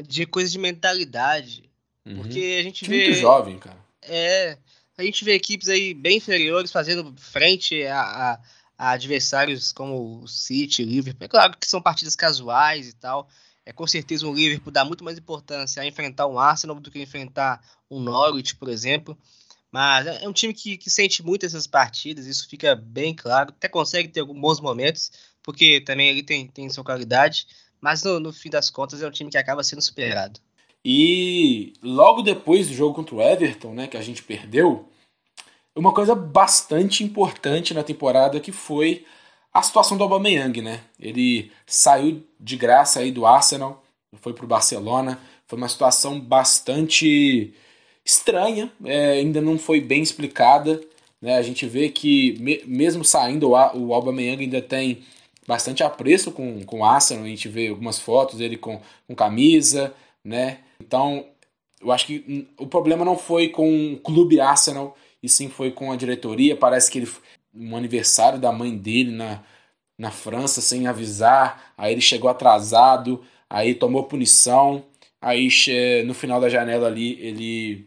De coisa de mentalidade. Uhum. Porque a gente vê. Muito jovem, cara. É. A gente vê equipes aí bem inferiores fazendo frente a, a a adversários como o City, o Liverpool. É claro que são partidas casuais e tal. É, com certeza o Liverpool dá muito mais importância a enfrentar um Arsenal do que enfrentar um Norwich, por exemplo. Mas é, é um time que, que sente muito essas partidas, isso fica bem claro. Até consegue ter alguns bons momentos, porque também ele tem, tem sua qualidade. Mas no, no fim das contas é um time que acaba sendo superado. E logo depois do jogo contra o Everton, né, que a gente perdeu, uma coisa bastante importante na temporada que foi a situação do Aubameyang, né? Ele saiu de graça aí do Arsenal, foi para o Barcelona, foi uma situação bastante estranha, é, ainda não foi bem explicada, né? A gente vê que me, mesmo saindo o, o Aubameyang ainda tem bastante apreço com, com o Arsenal, a gente vê algumas fotos dele com, com camisa, né? Então, eu acho que o problema não foi com o clube Arsenal, e sim foi com a diretoria. Parece que ele um aniversário da mãe dele na, na França sem avisar, aí ele chegou atrasado, aí tomou punição, aí no final da janela ali ele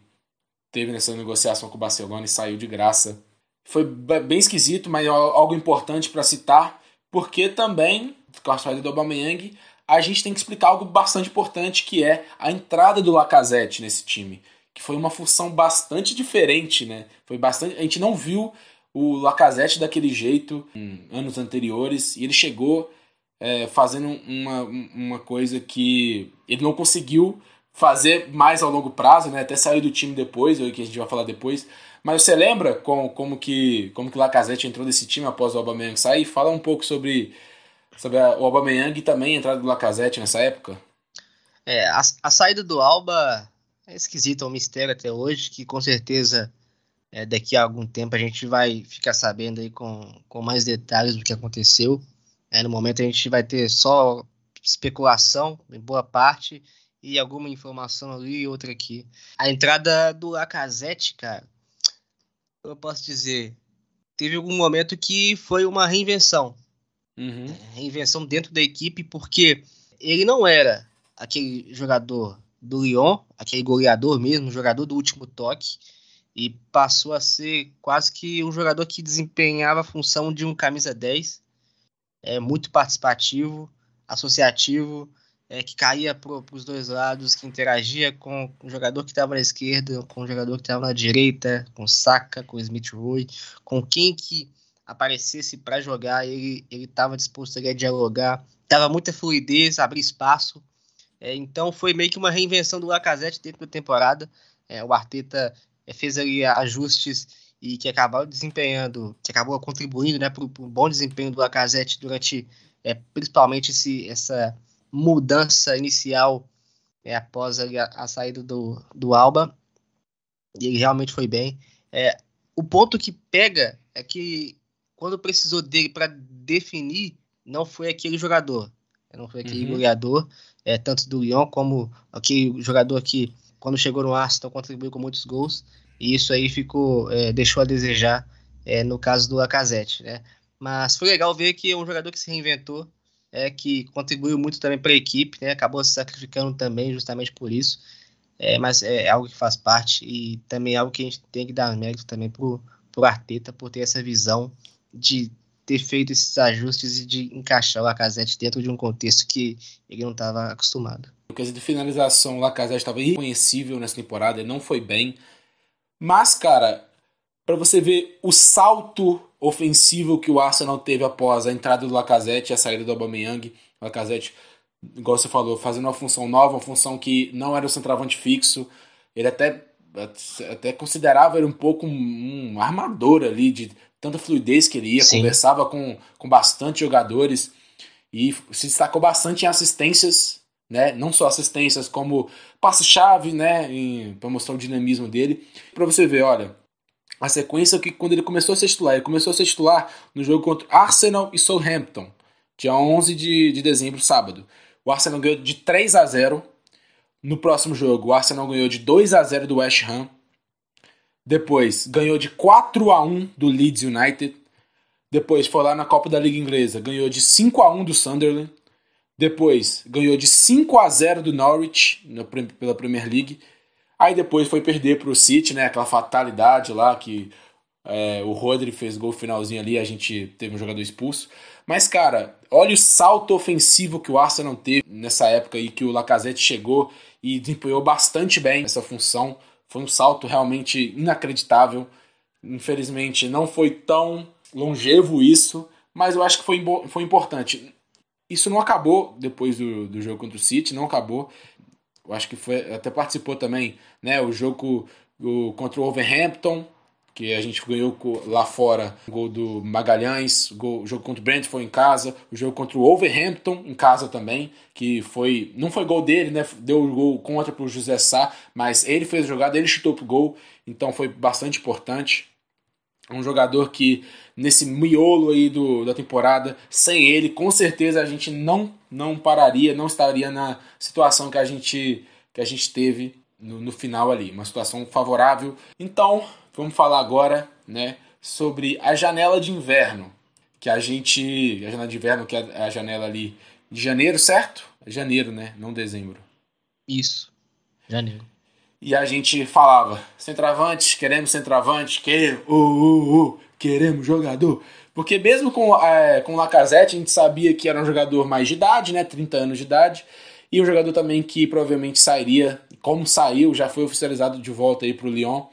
teve nessa negociação com o Barcelona e saiu de graça. Foi bem esquisito, mas algo importante para citar, porque também com a saída do Aubameyang a gente tem que explicar algo bastante importante que é a entrada do Lacazette nesse time, que foi uma função bastante diferente, né? Foi bastante, a gente não viu o Lacazette daquele jeito em anos anteriores e ele chegou é, fazendo uma, uma coisa que ele não conseguiu fazer mais ao longo prazo, né? Até saiu do time depois, que a gente vai falar depois. Mas você lembra como, como que como que Lacazette entrou nesse time após o Aubameyang sair? Fala um pouco sobre sobre a, o Aubameyang e também a entrada do Lacazette nessa época? É, a, a saída do Alba é esquisita, é um mistério até hoje, que com certeza é, daqui a algum tempo a gente vai ficar sabendo aí com, com mais detalhes do que aconteceu. É, no momento a gente vai ter só especulação, em boa parte, e alguma informação ali e outra aqui. A entrada do Lacazette, cara, eu posso dizer, teve algum momento que foi uma reinvenção. Uhum. Reinvenção dentro da equipe, porque ele não era aquele jogador do Lyon, aquele goleador mesmo, jogador do último toque, e passou a ser quase que um jogador que desempenhava a função de um camisa 10, é, muito participativo, associativo, é, que caía para os dois lados, que interagia com o jogador que estava na esquerda, com o jogador que estava na direita, com o Saka, com o Smith Rowe, com quem que aparecesse para jogar, ele estava disposto a dialogar, dava muita fluidez, abrir espaço. É, então foi meio que uma reinvenção do Lacazette dentro da temporada. É, o Arteta é, fez ali ajustes e que acabou desempenhando, que acabou contribuindo né, para o bom desempenho do Lacazette durante é, principalmente esse, essa mudança inicial é, após a, a, saída do, do Alba. E ele realmente foi bem. É, o ponto que pega é que quando precisou dele para definir, não foi aquele jogador. Não foi aquele uhum. goleador, é, tanto do Lyon como aquele jogador que, quando chegou no Arsenal, contribuiu com muitos gols. E isso aí ficou, é, deixou a desejar é, no caso do Lacazette, né? Mas foi legal ver que é um jogador que se reinventou, é, que contribuiu muito também para a equipe, né? Acabou se sacrificando também justamente por isso. É, mas é algo que faz parte e também é algo que a gente tem que dar mérito também pro, pro Arteta por ter essa visão de ter feito esses ajustes e de encaixar o Lacazette dentro de um contexto que ele não estava acostumado. No quesito de finalização, o Lacazette estava irreconhecível nessa temporada, ele não foi bem. Mas, cara, para você ver o salto ofensivo que o Arsenal teve após a entrada do Lacazette e a saída do Aubameyang, o Lacazette, igual você falou, fazendo uma função nova, uma função que não era o centroavante fixo, ele até até considerava ele um pouco um armador ali de tanta fluidez que ele ia, Sim. conversava com, com bastante jogadores e se destacou bastante em assistências, né? Não só assistências, como passe-chave, né? Para mostrar o dinamismo dele. Para você ver, olha, a sequência que quando ele começou a ser titular, ele começou a ser titular no jogo contra Arsenal e Southampton, dia 11 de, de dezembro, sábado. O Arsenal ganhou de 3 a 0. No próximo jogo, o Arsenal ganhou de 2 a 0 do West Ham. Depois ganhou de 4 a 1 do Leeds United. Depois foi lá na Copa da Liga Inglesa, ganhou de 5 a 1 do Sunderland. Depois ganhou de 5 a 0 do Norwich no, pela Premier League. Aí depois foi perder para o City, né? Aquela fatalidade lá que É, o Rodri fez gol finalzinho ali, a gente teve um jogador expulso. Mas, cara, olha o salto ofensivo que o Arsenal teve nessa época aí que o Lacazette chegou e desempenhou bastante bem essa função. Foi um salto realmente inacreditável. Infelizmente, não foi tão longevo isso, mas eu acho que foi, foi importante. Isso não acabou depois do, do jogo contra o City, não acabou. Eu acho que foi até participou também, né? O jogo o, contra o Wolverhampton, que a gente ganhou lá fora, o gol do Magalhães, o, gol, o jogo contra o Brent foi em casa, o jogo contra o Wolverhampton em casa também, que foi não foi gol dele, né? Deu o gol contra pro José Sá, mas ele fez a jogada, ele chutou pro gol, então foi bastante importante. Um jogador que nesse miolo aí do, da temporada, sem ele, com certeza a gente não não pararia, não estaria na situação que a gente que a gente teve no, no final ali, uma situação favorável. Então, vamos falar agora, né, sobre a janela de inverno, que a gente, a janela de inverno que é a janela ali de janeiro, certo? Janeiro, né, não dezembro. Isso. Janeiro. E a gente falava, centroavante, queremos centroavante, queremos, uh, uh, uh, queremos jogador. Porque mesmo com, é, com o Lacazette, a gente sabia que era um jogador mais de idade, né, 30 anos de idade, e um jogador também que provavelmente sairia, como saiu, já foi oficializado de volta aí para o Lyon,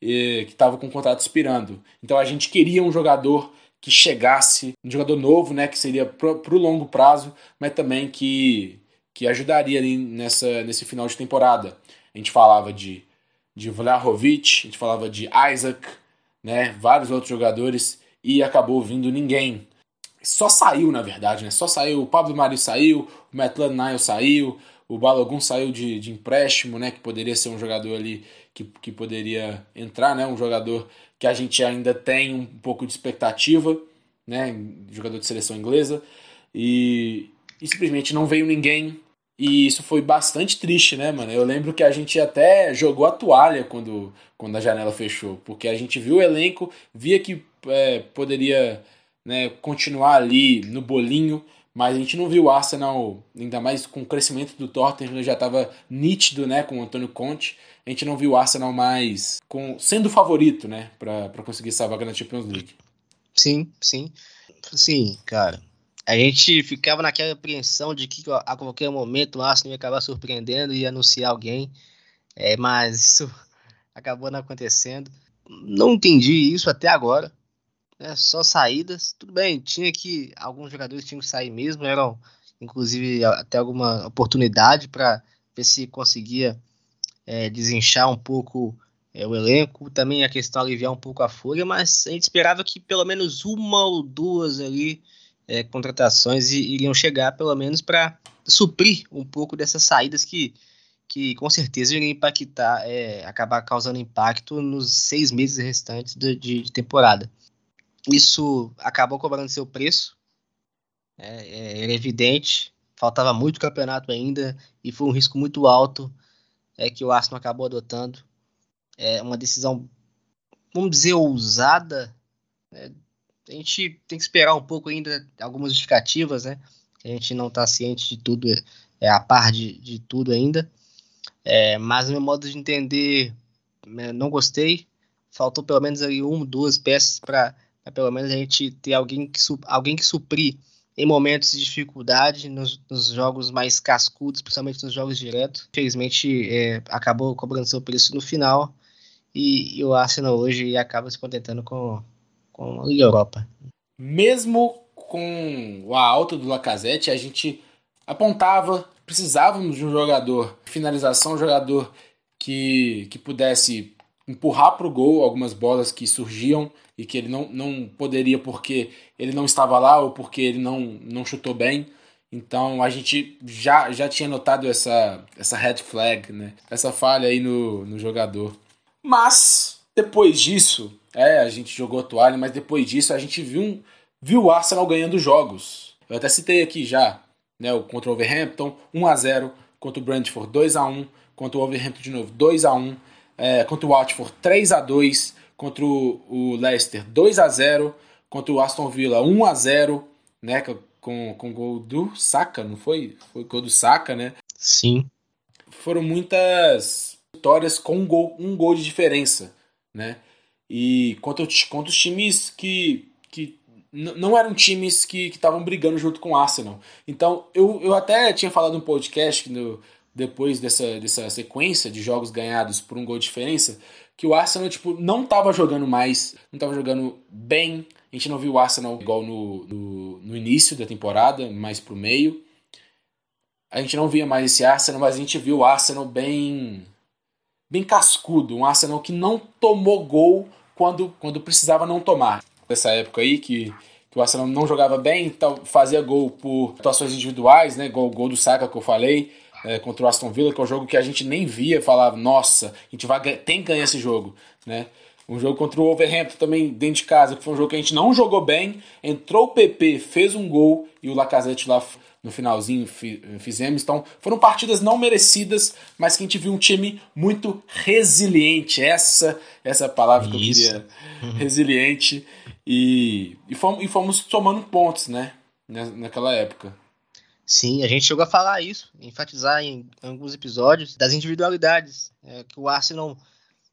e, que estava com o contrato expirando. Então a gente queria um jogador que chegasse, um jogador novo, né, que seria para o longo prazo, mas também que, que ajudaria nessa, nesse final de temporada. A gente falava de, de Vlahovic, a gente falava de Isaac, né, vários outros jogadores, e acabou vindo ninguém. Só saiu, na verdade, né? Só saiu, o Pablo Mari saiu, o Maitland Nile saiu, o Balogun saiu de, de empréstimo, né? Que poderia ser um jogador ali que, que poderia entrar, né? Um jogador que a gente ainda tem um pouco de expectativa, né? Jogador de seleção inglesa. E, e simplesmente não veio ninguém e isso foi bastante triste, né, mano? Eu lembro que a gente até jogou a toalha quando, quando a janela fechou, porque a gente viu o elenco, via que é, poderia né, continuar ali no bolinho, mas a gente não viu o Arsenal, ainda mais com o crescimento do Tottenham, já estava nítido né, com o Antônio Conte. A gente não viu o Arsenal mais com, sendo favorito né, para conseguir essa vaga na Champions League. Sim, sim. Sim, cara a gente ficava naquela apreensão de que a qualquer momento o Arsenal ia acabar surpreendendo e anunciar alguém, é, mas isso acabou não acontecendo. Não entendi isso até agora. Né? Só saídas. Tudo bem, tinha que. Alguns jogadores tinham que sair mesmo, eram inclusive até alguma oportunidade para ver se conseguia é, desinchar um pouco é, o elenco, também a questão aliviar um pouco a folha, mas a gente esperava que pelo menos uma ou duas ali é, contratações iriam chegar, pelo menos, para suprir um pouco dessas saídas que, que com certeza iriam impactar, é, acabar causando impacto nos seis meses restantes de, de temporada. Isso acabou cobrando seu preço, é, é, era evidente, faltava muito campeonato ainda e foi um risco muito alto é, que o Arsenal acabou adotando. É uma decisão, vamos dizer, ousada, né, a gente tem que esperar um pouco ainda algumas justificativas, né? A gente não está ciente de tudo, é a par de, de tudo ainda. É, mas no meu modo de entender, né, não gostei. Faltou pelo menos aí uma, duas peças para pelo menos a gente ter alguém que, alguém que suprir em momentos de dificuldade, nos, nos jogos mais cascudos, principalmente nos jogos diretos. Infelizmente, é, acabou cobrando seu preço no final e, e o Arsenal hoje acaba se contentando com, com a Liga Europa. Mesmo com a alta do Lacazette, a gente apontava, precisávamos de um jogador, finalização, um jogador que, que pudesse empurrar para o gol algumas bolas que surgiam e que ele não, não poderia porque ele não estava lá ou porque ele não, não chutou bem. Então a gente já, já tinha notado essa, essa red flag, né? essa falha aí no, no jogador. Mas depois disso, é, a gente jogou a toalha, mas depois disso a gente viu, um, viu o Arsenal ganhando jogos. Eu até citei aqui já, né, o contra o Overhampton, 1 a 0 contra o Brentford 2 a 1 contra o Overhampton de novo 2 a 1 é, contra o Watford 3 a 2 contra o, o Leicester 2 a 0 contra o Aston Villa 1 a 0 né, com, com gol do Saka, não foi? Foi gol do Saka, né? Sim. Foram muitas vitórias com um gol, um gol de diferença, né? E contra, contra os times que, que não eram times que estavam brigando junto com o Arsenal. Então, eu, eu até tinha falado no podcast no, depois dessa, dessa sequência de jogos ganhados por um gol de diferença, que o Arsenal tipo, não estava jogando mais, não estava jogando bem. A gente não viu o Arsenal igual no, no, no início da temporada, mais pro meio. A gente não via mais esse Arsenal, mas a gente viu o Arsenal bem bem cascudo, um Arsenal que não tomou gol quando, quando precisava não tomar. Nessa época aí que, que o Arsenal não jogava bem, então fazia gol por atuações individuais, né? Gol, gol do Saka que eu falei, é, contra o Aston Villa, que é um jogo que a gente nem via, falava, nossa, a gente vai, tem que ganhar esse jogo, né? Um jogo contra o Wolverhampton também dentro de casa, que foi um jogo que a gente não jogou bem. Entrou o PP, fez um gol e o Lacazette lá no finalzinho fizemos. Então foram partidas não merecidas, mas que a gente viu um time muito resiliente. Essa essa é a palavra que Isso. eu queria. Resiliente. E, e, fomos, e fomos tomando pontos, né? Naquela época. Sim, a gente chegou a falar isso, enfatizar em alguns episódios das individualidades. É, que o Arsenal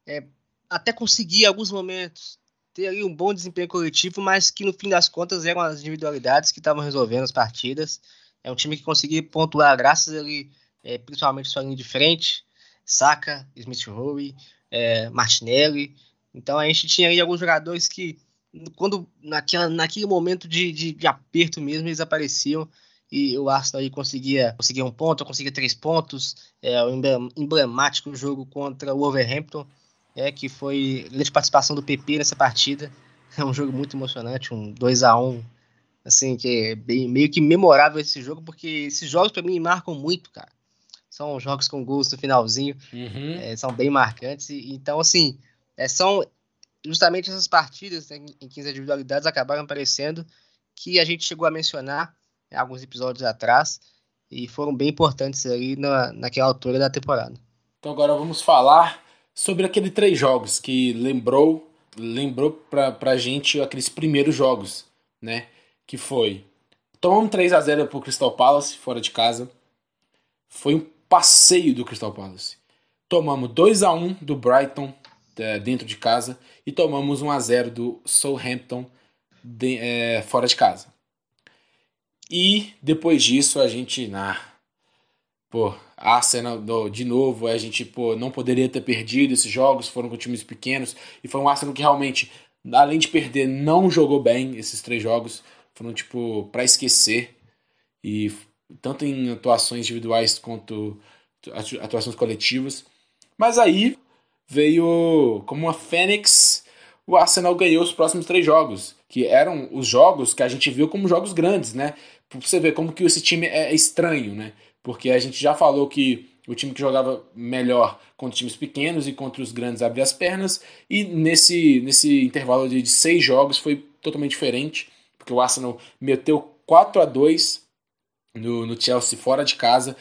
é, até conseguia, alguns momentos, ter ali um bom desempenho coletivo, mas que no fim das contas eram as individualidades que estavam resolvendo as partidas. É um time que conseguia pontuar graças ali, é, principalmente sua linha de frente, Saka, Smith Rowe, é, Martinelli. Então a gente tinha ali alguns jogadores que, quando naquela, naquele momento de, de, de aperto mesmo, eles apareciam e o Arsenal aí conseguia, conseguia um ponto, conseguia três pontos. É o emblemático jogo contra o Wolverhampton, é, que foi grande participação do PP nessa partida. É um jogo muito emocionante, um 2 a 1 assim, que é bem, meio que memorável esse jogo, porque esses jogos para mim marcam muito, cara. São jogos com gols no finalzinho, uhum. é, são bem marcantes. E, então, assim, é, são justamente essas partidas né, em que as individualidades acabaram aparecendo que a gente chegou a mencionar em alguns episódios atrás e foram bem importantes ali na, naquela altura da temporada. Então agora vamos falar sobre aqueles três jogos que lembrou lembrou pra, pra gente aqueles primeiros jogos, né? que foi tomamos 3 a 0 pro Crystal Palace fora de casa. Foi um passeio do Crystal Palace. Tomamos 2 a 1 do Brighton é, dentro de casa e tomamos 1 a 0 do Southampton de, é, fora de casa. E depois disso a gente na pô, Arsenal de novo, a gente pô, não poderia ter perdido esses jogos, foram com times pequenos e foi um Arsenal que realmente além de perder não jogou bem esses três jogos foram tipo para esquecer e tanto em atuações individuais quanto atuações coletivas. Mas aí veio como uma fênix, o Arsenal ganhou os próximos três jogos, que eram os jogos que a gente viu como jogos grandes, né? Pra você ver como que esse time é estranho, né? Porque a gente já falou que o time que jogava melhor contra times pequenos e contra os grandes abria as pernas, e nesse, nesse intervalo de, de seis jogos foi totalmente diferente porque o Arsenal meteu 4 a 2 no, no Chelsea fora de casa,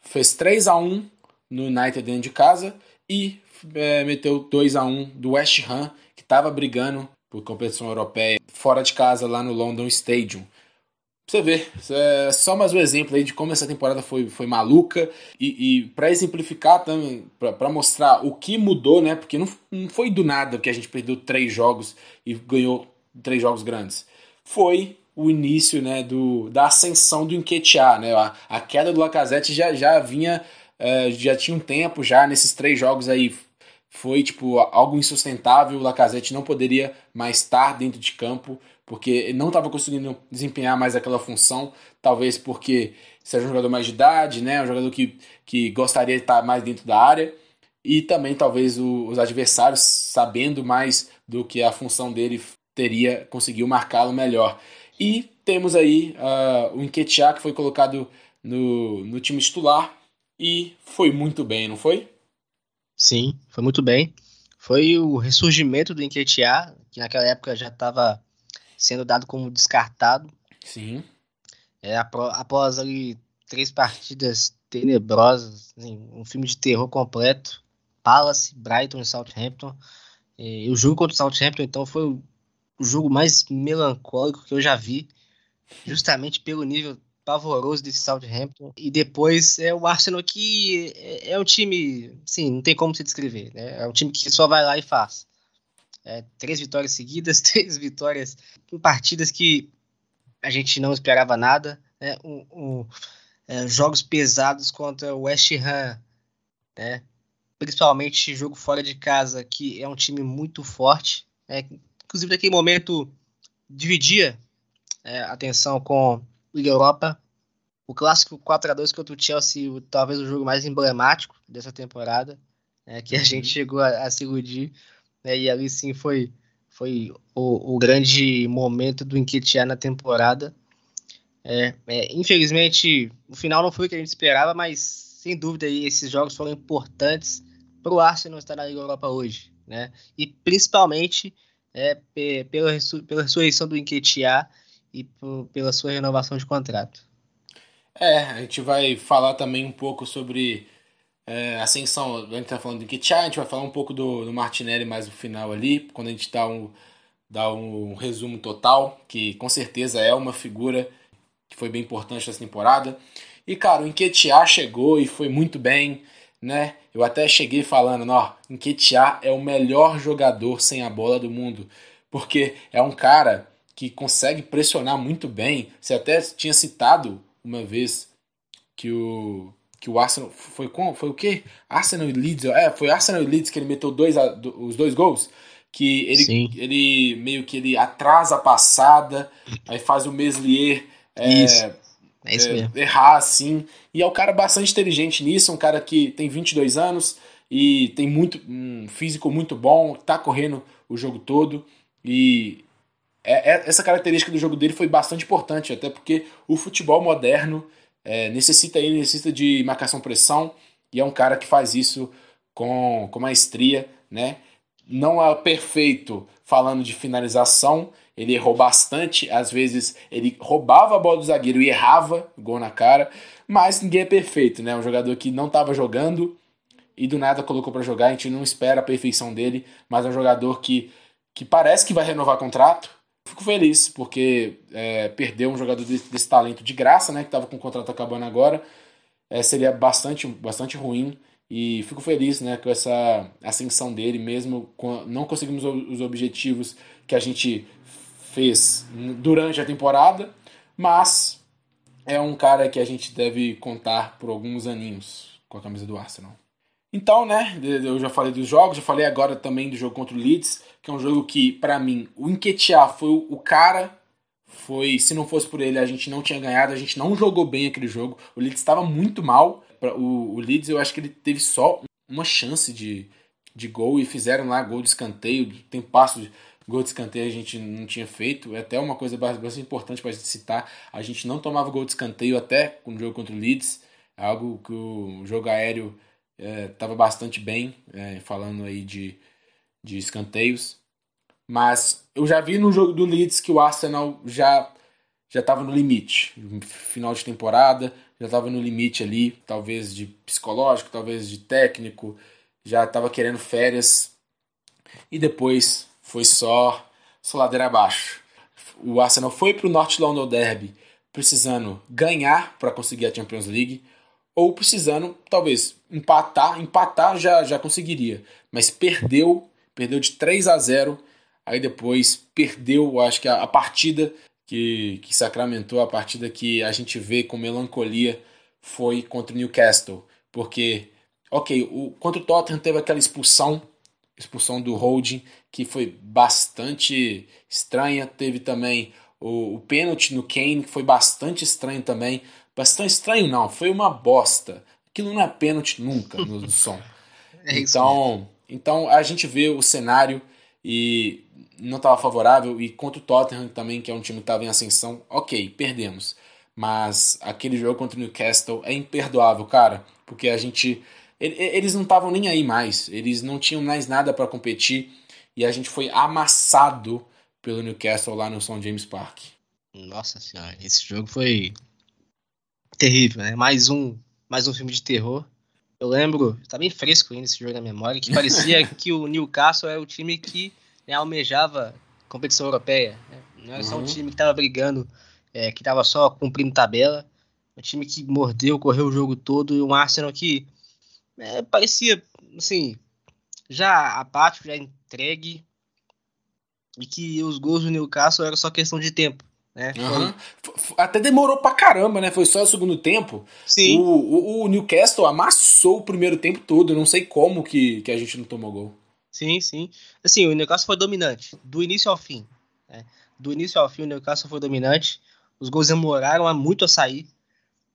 fez 3 a 1 no United dentro de casa e é, meteu 2 a 1 do West Ham, que estava brigando por competição europeia fora de casa lá no London Stadium. Você vê, é só mais um exemplo aí de como essa temporada foi, foi maluca e, e para exemplificar também, para mostrar o que mudou, né? Porque não, não foi do nada que a gente perdeu três jogos e ganhou três jogos grandes foi o início né, do, da ascensão do Enquetear. Né? A, a, queda do Lacazette já, já vinha, uh, já tinha um tempo já nesses três jogos aí. Foi tipo algo insustentável. O Lacazette não poderia mais estar dentro de campo porque não estava conseguindo desempenhar mais aquela função. Talvez porque seja um jogador mais de idade, né? um jogador que, que gostaria de estar mais dentro da área. E também talvez o, os adversários sabendo mais do que a função dele teria conseguiu marcá-lo melhor. E temos aí uh, o Enquetear que foi colocado no, no time titular e foi muito bem, não foi? Sim, foi muito bem. Foi o ressurgimento do Enquetear, que naquela época já estava sendo dado como descartado. Sim. É, após ali três partidas tenebrosas, assim, um filme de terror completo, Palace, Brighton e Southampton. E o jogo contra o Southampton, então, foi o jogo mais melancólico que eu já vi, justamente pelo nível pavoroso desse Southampton. E depois é o Arsenal que é, é um time, sim, não tem como se descrever, né? É um time que só vai lá e faz. É, três vitórias seguidas, três vitórias em partidas que a gente não esperava nada. Né? Um, um, é, jogos pesados contra o West Ham, né? principalmente jogo fora de casa, que é um time muito forte. Né? Inclusive, naquele momento, dividia é, atenção com Liga Europa. O clássico 4 a 2 contra o Chelsea, talvez o jogo mais emblemático dessa temporada, né, que a gente uhum. chegou a, a se iludir. Né, e ali sim foi, foi o, o grande momento do Enquetear na temporada. É, é, infelizmente, o final não foi o que a gente esperava, mas sem dúvida aí, esses jogos foram importantes para o Arsenal estar na Liga Europa hoje. Né? E principalmente é, pela, pela ressurreição do Enquetear e pela sua renovação de contrato. É, a gente vai falar também um pouco sobre é, ascensão. A gente está falando do Enquetear, a gente vai falar um pouco do, do Martinelli mais no final ali, quando a gente dá um, dá um resumo total, que com certeza é uma figura que foi bem importante nessa temporada. E, cara, o Enquetear chegou e foi muito bem, né? Eu até cheguei falando, ó, Enquetear é o melhor jogador sem a bola do mundo, porque é um cara que consegue pressionar muito bem. Você até tinha citado uma vez que o que o Arsenal foi com foi o quê? Arsenal e Leeds, é, foi Arsenal e Leeds que ele meteu dois os dois gols que ele, ele meio que ele atrasa a passada, aí faz o Meslier é, é isso é, mesmo. errar assim. E é um cara bastante inteligente nisso, um cara que tem 22 anos e tem muito um físico muito bom, tá correndo o jogo todo e é, é, essa característica do jogo dele foi bastante importante, até porque o futebol moderno é, necessita ele necessita de marcação pressão e é um cara que faz isso com, com maestria, né? Não é perfeito falando de finalização, ele errou bastante, às vezes ele roubava a bola do zagueiro e errava, gol na cara, mas ninguém é perfeito, né? Um jogador que não estava jogando e do nada colocou para jogar, a gente não espera a perfeição dele, mas é um jogador que, que parece que vai renovar contrato. Fico feliz, porque é, perder um jogador desse, desse, talento de graça, né? Que estava com o contrato acabando agora, é, seria bastante, bastante ruim. E fico feliz né, com essa ascensão dele, mesmo com, não conseguimos os objetivos que a gente fez durante a temporada, mas é um cara que a gente deve contar por alguns aninhos com a camisa do Arsenal. Então, né, eu já falei dos jogos, já falei agora também do jogo contra o Leeds, que é um jogo que, para mim, o Enquetear foi o cara, foi, se não fosse por ele, a gente não tinha ganhado, a gente não jogou bem aquele jogo, o Leeds estava muito mal, o, o Leeds eu acho que ele teve só uma chance de, de gol e fizeram lá gol de escanteio, tem passo de Gol de escanteio a gente não tinha feito. É até uma coisa bastante importante para gente citar. A gente não tomava gol de escanteio até no jogo contra o Leeds. É algo que o jogo aéreo estava é, bastante bem, é, falando aí de, de escanteios. Mas eu já vi no jogo do Leeds que o Arsenal já já estava no limite. Final de temporada, já estava no limite ali, talvez de psicológico, talvez de técnico, já estava querendo férias. E depois foi só, só ladeira abaixo. O Arsenal foi para o North London Derby precisando ganhar para conseguir a Champions League ou precisando talvez empatar, empatar já já conseguiria, mas perdeu, perdeu de 3 a 0, aí depois perdeu, acho que a, a partida que, que sacramentou a partida que a gente vê com melancolia foi contra o Newcastle, porque OK, o contra o Tottenham teve aquela expulsão expulsão do Holding, que foi bastante estranha. Teve também o, o pênalti no Kane, que foi bastante estranho também. Bastante estranho não, foi uma bosta. Aquilo não é pênalti nunca no, no som. É então, então a gente vê o cenário e não estava favorável. E contra o Tottenham também, que é um time que estava em ascensão, ok, perdemos. Mas aquele jogo contra o Newcastle é imperdoável, cara, porque a gente eles não estavam nem aí mais, eles não tinham mais nada para competir e a gente foi amassado pelo Newcastle lá no St. James Park. Nossa senhora, esse jogo foi terrível, né? Mais um, mais um filme de terror. Eu lembro, tá bem fresco ainda esse jogo na memória, que parecia que o Newcastle é o time que né, almejava competição europeia. Né? Não era só um uhum. time que tava brigando, é, que tava só cumprindo tabela. Um time que mordeu, correu o jogo todo e um Arsenal que é, parecia, assim, já apático, já entregue. e que os gols do Newcastle eram só questão de tempo. Né? Uhum. Até demorou pra caramba, né? Foi só o segundo tempo. Sim. O, o, o, Newcastle amassou o primeiro tempo todo. Eu não sei como que, que a gente não tomou gol. Sim, sim. Assim, o Newcastle foi dominante, do início ao fim. Né? Do início ao fim, o Newcastle foi dominante. Os gols demoraram muito a sair.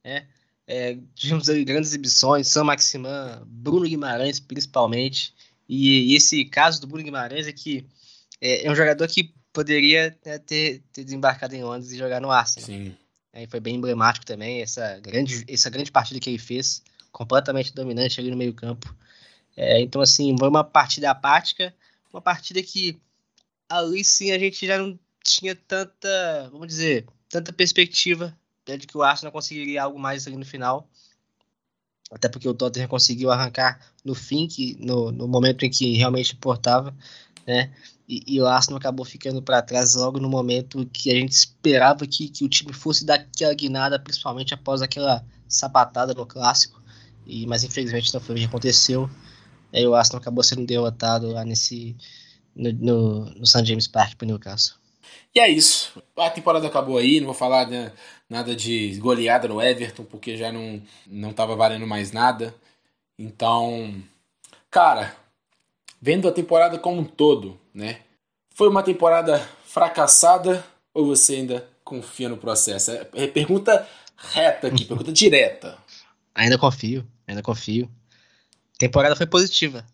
Né? É, tivemos grandes exibições, Sam Maximan, Bruno Guimarães, principalmente. E, e, esse caso do Bruno Guimarães é que é, é um jogador que poderia né, ter, ter, desembarcado em Londres e jogar no Arsenal. Sim. Aí foi bem emblemático também essa grande, essa grande partida que ele fez, completamente dominante ali no meio campo. É, então, assim, foi uma partida apática, uma partida que ali sim a gente já não tinha tanta, vamos dizer, tanta perspectiva né, de que o Arsenal conseguiria algo mais ali no final. Até porque o Tottenham conseguiu arrancar no fim, que, no, no momento em que realmente importava, né? E, e o Arsenal acabou ficando para trás logo no momento que a gente esperava que, que o time fosse dar aquela guinada, principalmente após aquela sapatada no clássico. E, mas infelizmente não foi o que aconteceu. Aí o Arsenal acabou sendo derrotado lá nesse no, no, no St. James Park para Newcastle. E é isso. A temporada acabou aí, não vou falar né, nada de goleada no Everton, porque já não, não tava valendo mais nada. Então, cara, vendo a temporada como um todo, né? Foi uma temporada fracassada ou você ainda confia no processo? É, é pergunta reta aqui, pergunta direta. Ainda confio, ainda confio. A temporada foi positiva.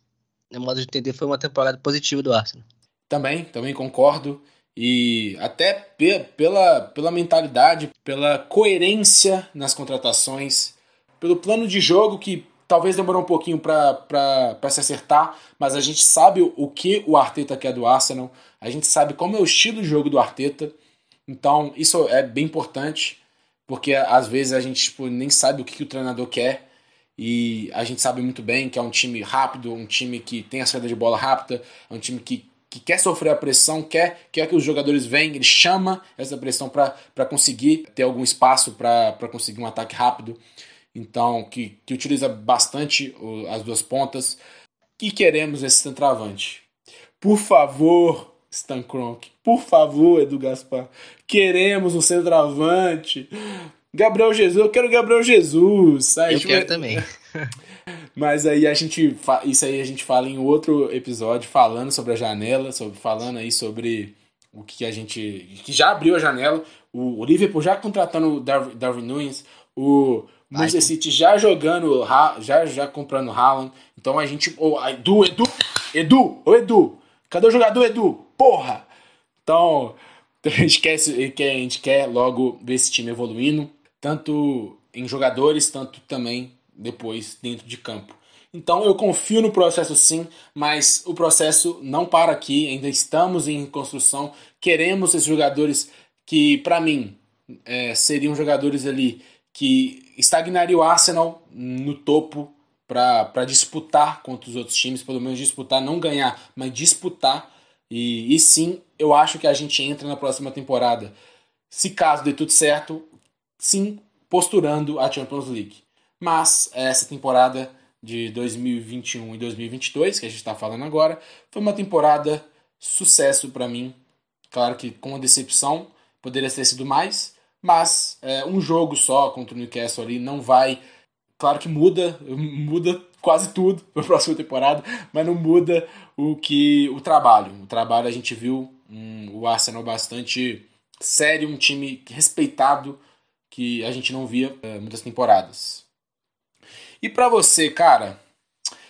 No modo de entender, foi uma temporada positiva do Arsenal. Também, também concordo. E até pe pela, pela mentalidade, pela coerência nas contratações, pelo plano de jogo que talvez demorou um pouquinho para se acertar, mas a gente sabe o, que o Arteta quer do Arsenal, a gente sabe como é o estilo de jogo do Arteta, então isso é bem importante, porque às vezes a gente tipo, nem sabe o que, que o treinador quer, e a gente sabe muito bem que é um time rápido, um time que tem a saída de bola rápida, é um time que, que quer sofrer a pressão, quer, quer que os jogadores venham, ele chama essa pressão para conseguir ter algum espaço para conseguir um ataque rápido então que, que utiliza bastante as duas pontas. E queremos esse centroavante. Por favor, Stan Kroenke, por favor, Edu Gaspar, queremos um centroavante. Gabriel Jesus, eu quero Gabriel Jesus. Aí, eu quero também. Mas aí a gente isso aí a gente fala em outro episódio falando sobre a janela, sobre falando aí sobre o que a gente que já abriu a janela, o, o Liverpool já contratando o Darwin, Darwin Nunes, o Manchester City já jogando, já, já comprando Haaland. Então a gente. Oh, Edu, Edu, Edu, ô Edu, cadê o jogador Edu? Porra! Então, a gente, quer, a gente quer logo ver esse time evoluindo, tanto em jogadores, tanto também depois dentro de campo. Então eu confio no processo sim, mas o processo não para aqui, ainda estamos em construção. Queremos esses jogadores que, para mim, é, seriam jogadores ali que estagnaria o Arsenal no topo para disputar contra os outros times, pelo menos disputar, não ganhar, mas disputar. E, e sim, eu acho que a gente entra na próxima temporada, se caso dê tudo certo, sim, posturando a Champions League. Mas essa temporada de 2021 e 2022, que a gente está falando agora, foi uma temporada sucesso para mim. Claro que com a decepção, poderia ter sido mais, mas é, um jogo só contra o Newcastle ali não vai. Claro que muda, muda quase tudo para a próxima temporada, mas não muda o que o trabalho. O trabalho a gente viu um, o Arsenal bastante sério, um time respeitado que a gente não via é, muitas temporadas. E para você, cara,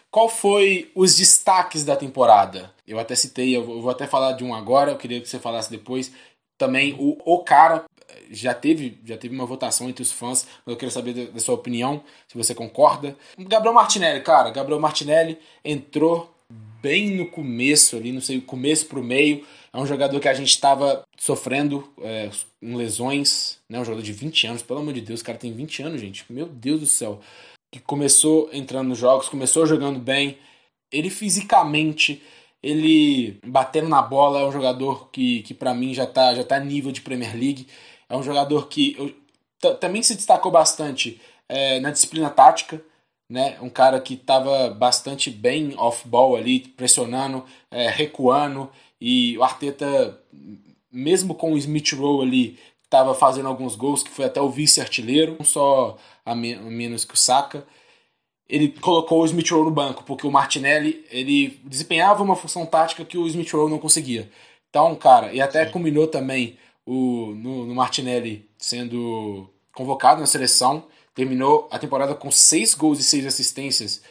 qual foi os destaques da temporada? Eu até citei, eu vou até falar de um agora, eu queria que você falasse depois. Também o, o cara já teve, já teve uma votação entre os fãs, mas eu quero saber da, da sua opinião, se você concorda. Gabriel Martinelli, cara, Gabriel Martinelli entrou bem no começo ali, não sei, começo pro meio. É um jogador que a gente estava sofrendo é, com lesões, né? Um jogador de 20 anos, pelo amor de Deus, o cara tem 20 anos, gente. Meu Deus do céu. Que começou entrando nos jogos, começou jogando bem. Ele fisicamente, ele batendo na bola, é um jogador que, que para mim já tá, já tá nível de Premier League. É um jogador que também se destacou bastante é, na disciplina tática, né? Um cara que estava bastante bem off-ball ali, pressionando, é, recuando, e o Arteta, mesmo com o Smith Rowe ali, estava fazendo alguns gols, que foi até o vice-artilheiro, não só a, me a menos que o Saka. Ele colocou o Smith Rowe no banco, porque o Martinelli ele desempenhava uma função tática que o Smith Rowe não conseguia. Então, cara, e até Sim. combinou também o, no, no Martinelli sendo convocado na seleção, terminou a temporada com seis gols e seis assistências.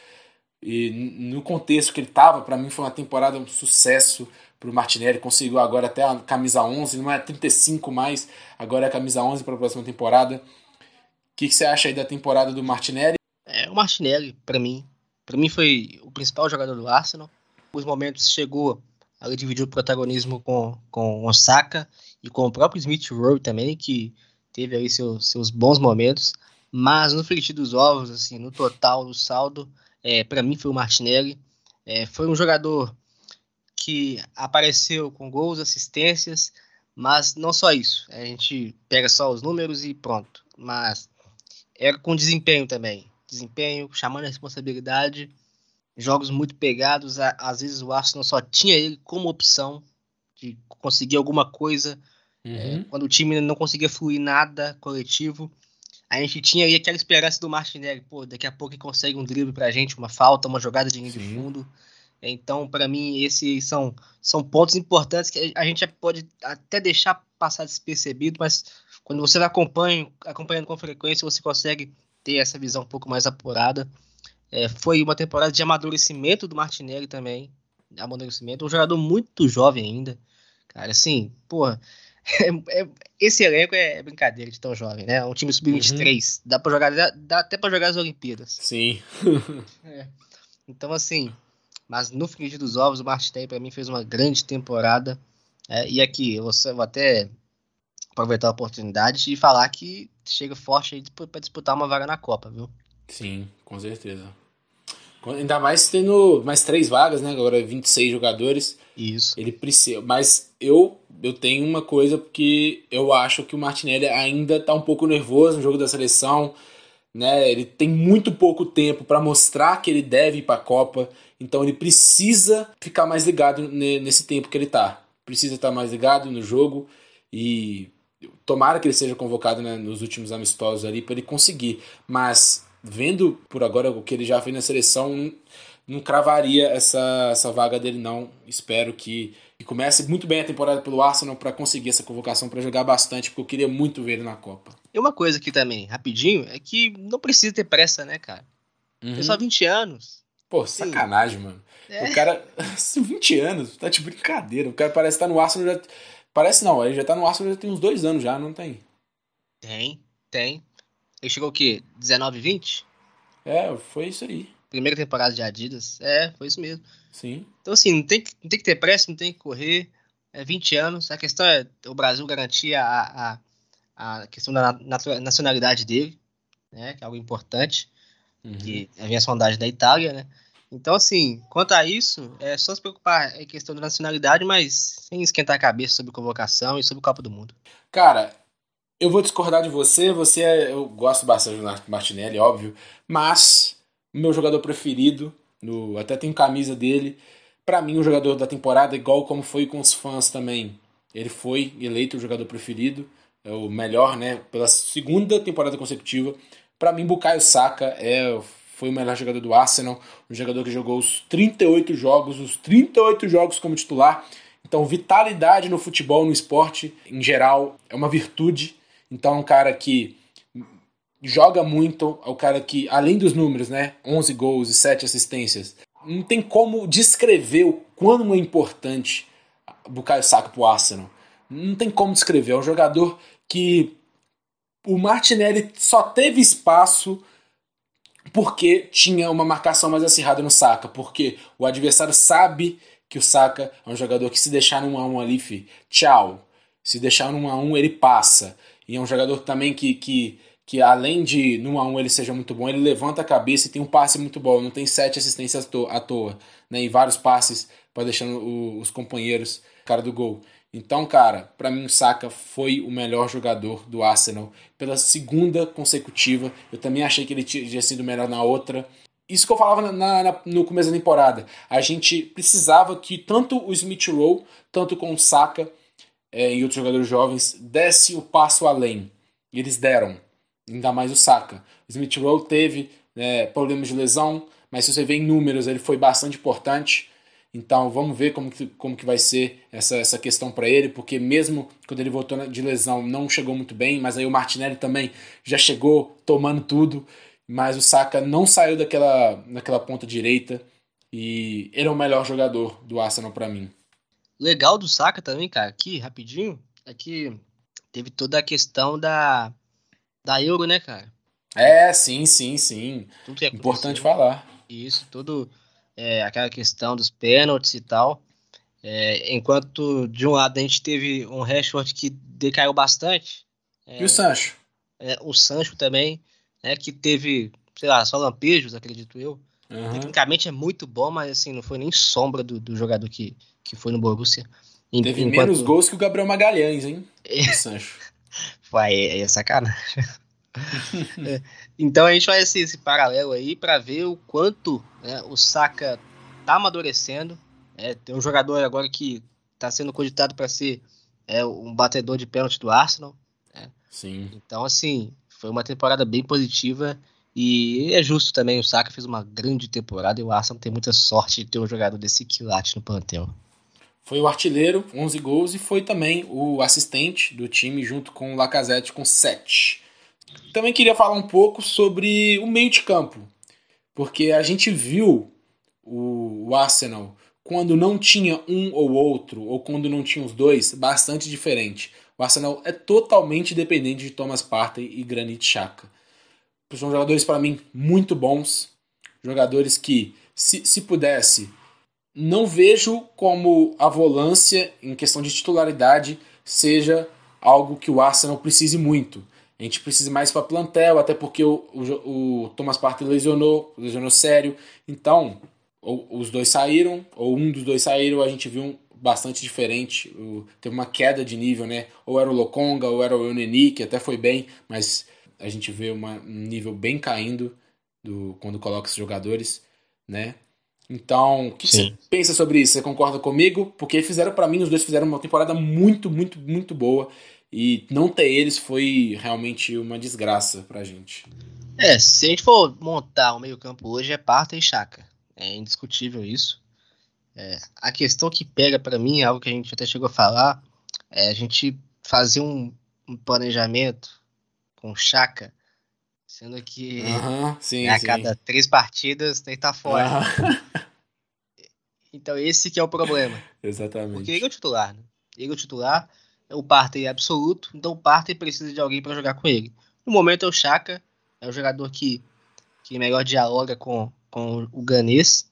E no contexto que ele estava, para mim foi uma temporada um sucesso para o Martinelli. Conseguiu agora até a camisa 11, não é 35 mais, agora é a camisa 11 para a próxima temporada. O que, que, você acha aí da temporada do Martinelli? É, o Martinelli, para mim, para mim foi o principal jogador do Arsenal. Os momentos chegou, ele dividiu o protagonismo com, com o Osaka e com o próprio Smith Rowe também, que teve aí seus, seus bons momentos. Mas no frigir dos ovos, assim, no total, no saldo, é, para mim foi o Martinelli. É, foi um jogador que apareceu com gols, assistências, mas não só isso. A gente pega só os números e pronto. Mas era com desempenho também. Desempenho, chamando a responsabilidade, jogos muito pegados. Às vezes o Arsenal só tinha ele como opção de conseguir alguma coisa. Uhum. É, quando o time não conseguia fluir nada coletivo, a gente tinha aí aquela esperança do Martinelli, pô, daqui a pouco ele consegue um drible pra gente, uma falta, uma jogada de linha de fundo. Então, para mim, esses são, são pontos importantes que a gente pode até deixar passar despercebido, mas quando você acompanha, acompanhando com frequência, você consegue ter essa visão um pouco mais apurada. É, foi uma temporada de amadurecimento do Martinelli também, amadurecimento, um jogador muito jovem ainda, cara, assim, porra, É, é, esse elenco é brincadeira de tão jovem, né? Um time sub-23. Uhum. Dá para jogar, dá, dá, até para jogar as Olimpíadas. Sim. é. Então, assim, mas no frigir dos ovos, o Martinelli para mim fez uma grande temporada. É, e aqui, eu vou, vou até aproveitar a oportunidade e falar que chega forte aí para disputar uma vaga na Copa, viu? Sim, com certeza. Ainda mais tendo mais três vagas, né? Agora 26 jogadores. Isso. Ele precisa. Mas eu, eu tenho uma coisa porque eu acho que o Martinelli ainda tá um pouco nervoso no jogo da seleção. Né? Ele tem muito pouco tempo para mostrar que ele deve ir para a Copa. Então ele precisa ficar mais ligado nesse tempo que ele tá. Precisa estar mais ligado no jogo e tomara que ele seja convocado né, nos últimos amistosos ali para ele conseguir. Mas vendo por agora o que ele já fez na seleção, não cravaria essa, essa vaga dele, não. Espero que, que comece muito bem a temporada pelo Arsenal para conseguir essa convocação para jogar bastante, porque eu queria muito ver ele na Copa. E uma coisa aqui também, rapidinho, é que não precisa ter pressa, né, cara? Uhum. Tem só 20 anos. Pô, sacanagem, Sim. mano. É. O cara, 20 anos, tá de brincadeira. O cara parece estar tá no Arsenal já. Parece não, ele já tá no Arsenal já tem uns dois anos já, não tem? Tem, tem. Ele chegou o quê? 19, 20? É, foi isso aí. Primeira temporada de Adidas. É, foi isso mesmo. Sim. Então, assim, não tem, não tem que ter pressa, não tem que correr. É 20 anos. A questão é o Brasil garantir a, a, a questão da nacionalidade dele, né? Que é algo importante. Uhum. Que havia a sondagem da Itália, né? Então, assim, quanto a isso, é só se preocupar em questão da nacionalidade, mas sem esquentar a cabeça sobre convocação e sobre o Copa do Mundo. Cara, eu vou discordar de você, você é, eu gosto bastante do Martinelli, óbvio, mas meu jogador preferido, no, até tenho camisa dele, para mim o jogador da temporada, igual como foi com os fãs também. Ele foi eleito o jogador preferido, é o melhor, né, pela segunda temporada consecutiva. Para mim, Bukayo Saka é foi o melhor jogador do Arsenal, um jogador que jogou os 38 jogos, os 38 jogos como titular. Então, vitalidade no futebol, no esporte em geral, é uma virtude então, é um cara que joga muito, é o um cara que, além dos números, né, 11 gols e 7 assistências, não tem como descrever o quão é importante o Bukayo Saka pro Arsenal. Não tem como descrever. É um jogador que o Martinelli só teve espaço porque tinha uma marcação mais acirrada no Saka, porque o adversário sabe que o Saka é um jogador que se deixar num a um ali, fi, tchau. Se deixar num a um, ele passa. E é um jogador também que, que, que além de no a 1 ele seja muito bom, ele levanta a cabeça e tem um passe muito bom. Não tem sete assistências à toa, né? E vários passes para deixando o, os companheiros cara do gol. Então, cara, para mim o Saka foi o melhor jogador do Arsenal pela segunda consecutiva. Eu também achei que ele tinha sido melhor na outra. isso que eu falava na, na, no começo da temporada. A gente precisava que tanto o Smith Rowe, tanto com o Saka é, e outros jogadores jovens, desse o passo além. E eles deram. Ainda mais o Saka. O Smith Rowe teve é, problemas de lesão, mas se você vê em números, ele foi bastante importante. Então vamos ver como que, como que vai ser essa, essa questão para ele, porque mesmo quando ele voltou de lesão não chegou muito bem, mas aí o Martinelli também já chegou tomando tudo, mas o Saka não saiu daquela, daquela ponta direita e ele é o melhor jogador do Arsenal para mim. Legal do Saka também, cara, aqui rapidinho, é que teve toda a questão da, da Euro, né, cara? É, sim, sim, sim. Tudo Importante falar. Isso, tudo é, aquela questão dos pênaltis e tal. É, enquanto de um lado a gente teve um Rashford que decaiu bastante. É, e o Sancho? É, o Sancho também, né, que teve, sei lá, só lampejos, acredito eu. Uhum. Tecnicamente é muito bom, mas assim, não foi nem sombra do, do jogador que, que foi no Borussia. Teve enquanto... menos gols que o Gabriel Magalhães, hein? O Sancho. Vai, é, é sacanagem. é, então a gente faz esse, esse paralelo aí para ver o quanto né, o Saka tá amadurecendo. É, tem um jogador agora que está sendo cogitado para ser é, um batedor de pênalti do Arsenal. Né? Sim. Então, assim, foi uma temporada bem positiva. E é justo também, o Saka fez uma grande temporada e o Arsenal tem muita sorte de ter um jogador desse quilate no plantel. Foi o artilheiro, 11 gols, e foi também o assistente do time junto com o Lacazette com 7. Também queria falar um pouco sobre o meio de campo, porque a gente viu o, Arsenal quando não tinha um ou outro, ou quando não tinha os dois, bastante diferente. O Arsenal é totalmente dependente de Thomas Partey e Granit Xhaka. São jogadores, para mim, muito bons. Jogadores que, se, se pudesse, não vejo como a volância, em questão de titularidade, seja algo que o Arsenal precise muito. A gente precisa mais para plantel, até porque o, o, o Thomas Partey lesionou, lesionou sério. Então, ou, os dois saíram, ou um dos dois saíram, a gente viu um bastante diferente. O, teve uma queda de nível, né? Ou era o Lokonga, ou era o Euneni, que até foi bem, mas a gente vê uma, um nível bem caindo do, quando coloca esses jogadores, né? Então, o que Sim. você pensa sobre isso? Você concorda comigo? Porque fizeram para mim, os dois fizeram uma temporada muito, muito, muito boa. E não ter eles foi realmente uma desgraça pra gente. É, se a gente for montar o meio-campo hoje, é Parta e Chaka. É indiscutível isso. É, a questão que pega para mim, é algo que a gente até chegou a falar, é a gente fazer um, um planejamento com Chaka, sendo que uhum, sim, a cada três partidas tem que estar tá fora. Uhum. Então esse que é o problema. Exatamente. Porque ele é o titular, né? Ele é o titular, o Partey é absoluto, então o Partey precisa de alguém para jogar com ele. No momento é o Chaka, é o jogador que, que melhor dialoga com, com o Ganês.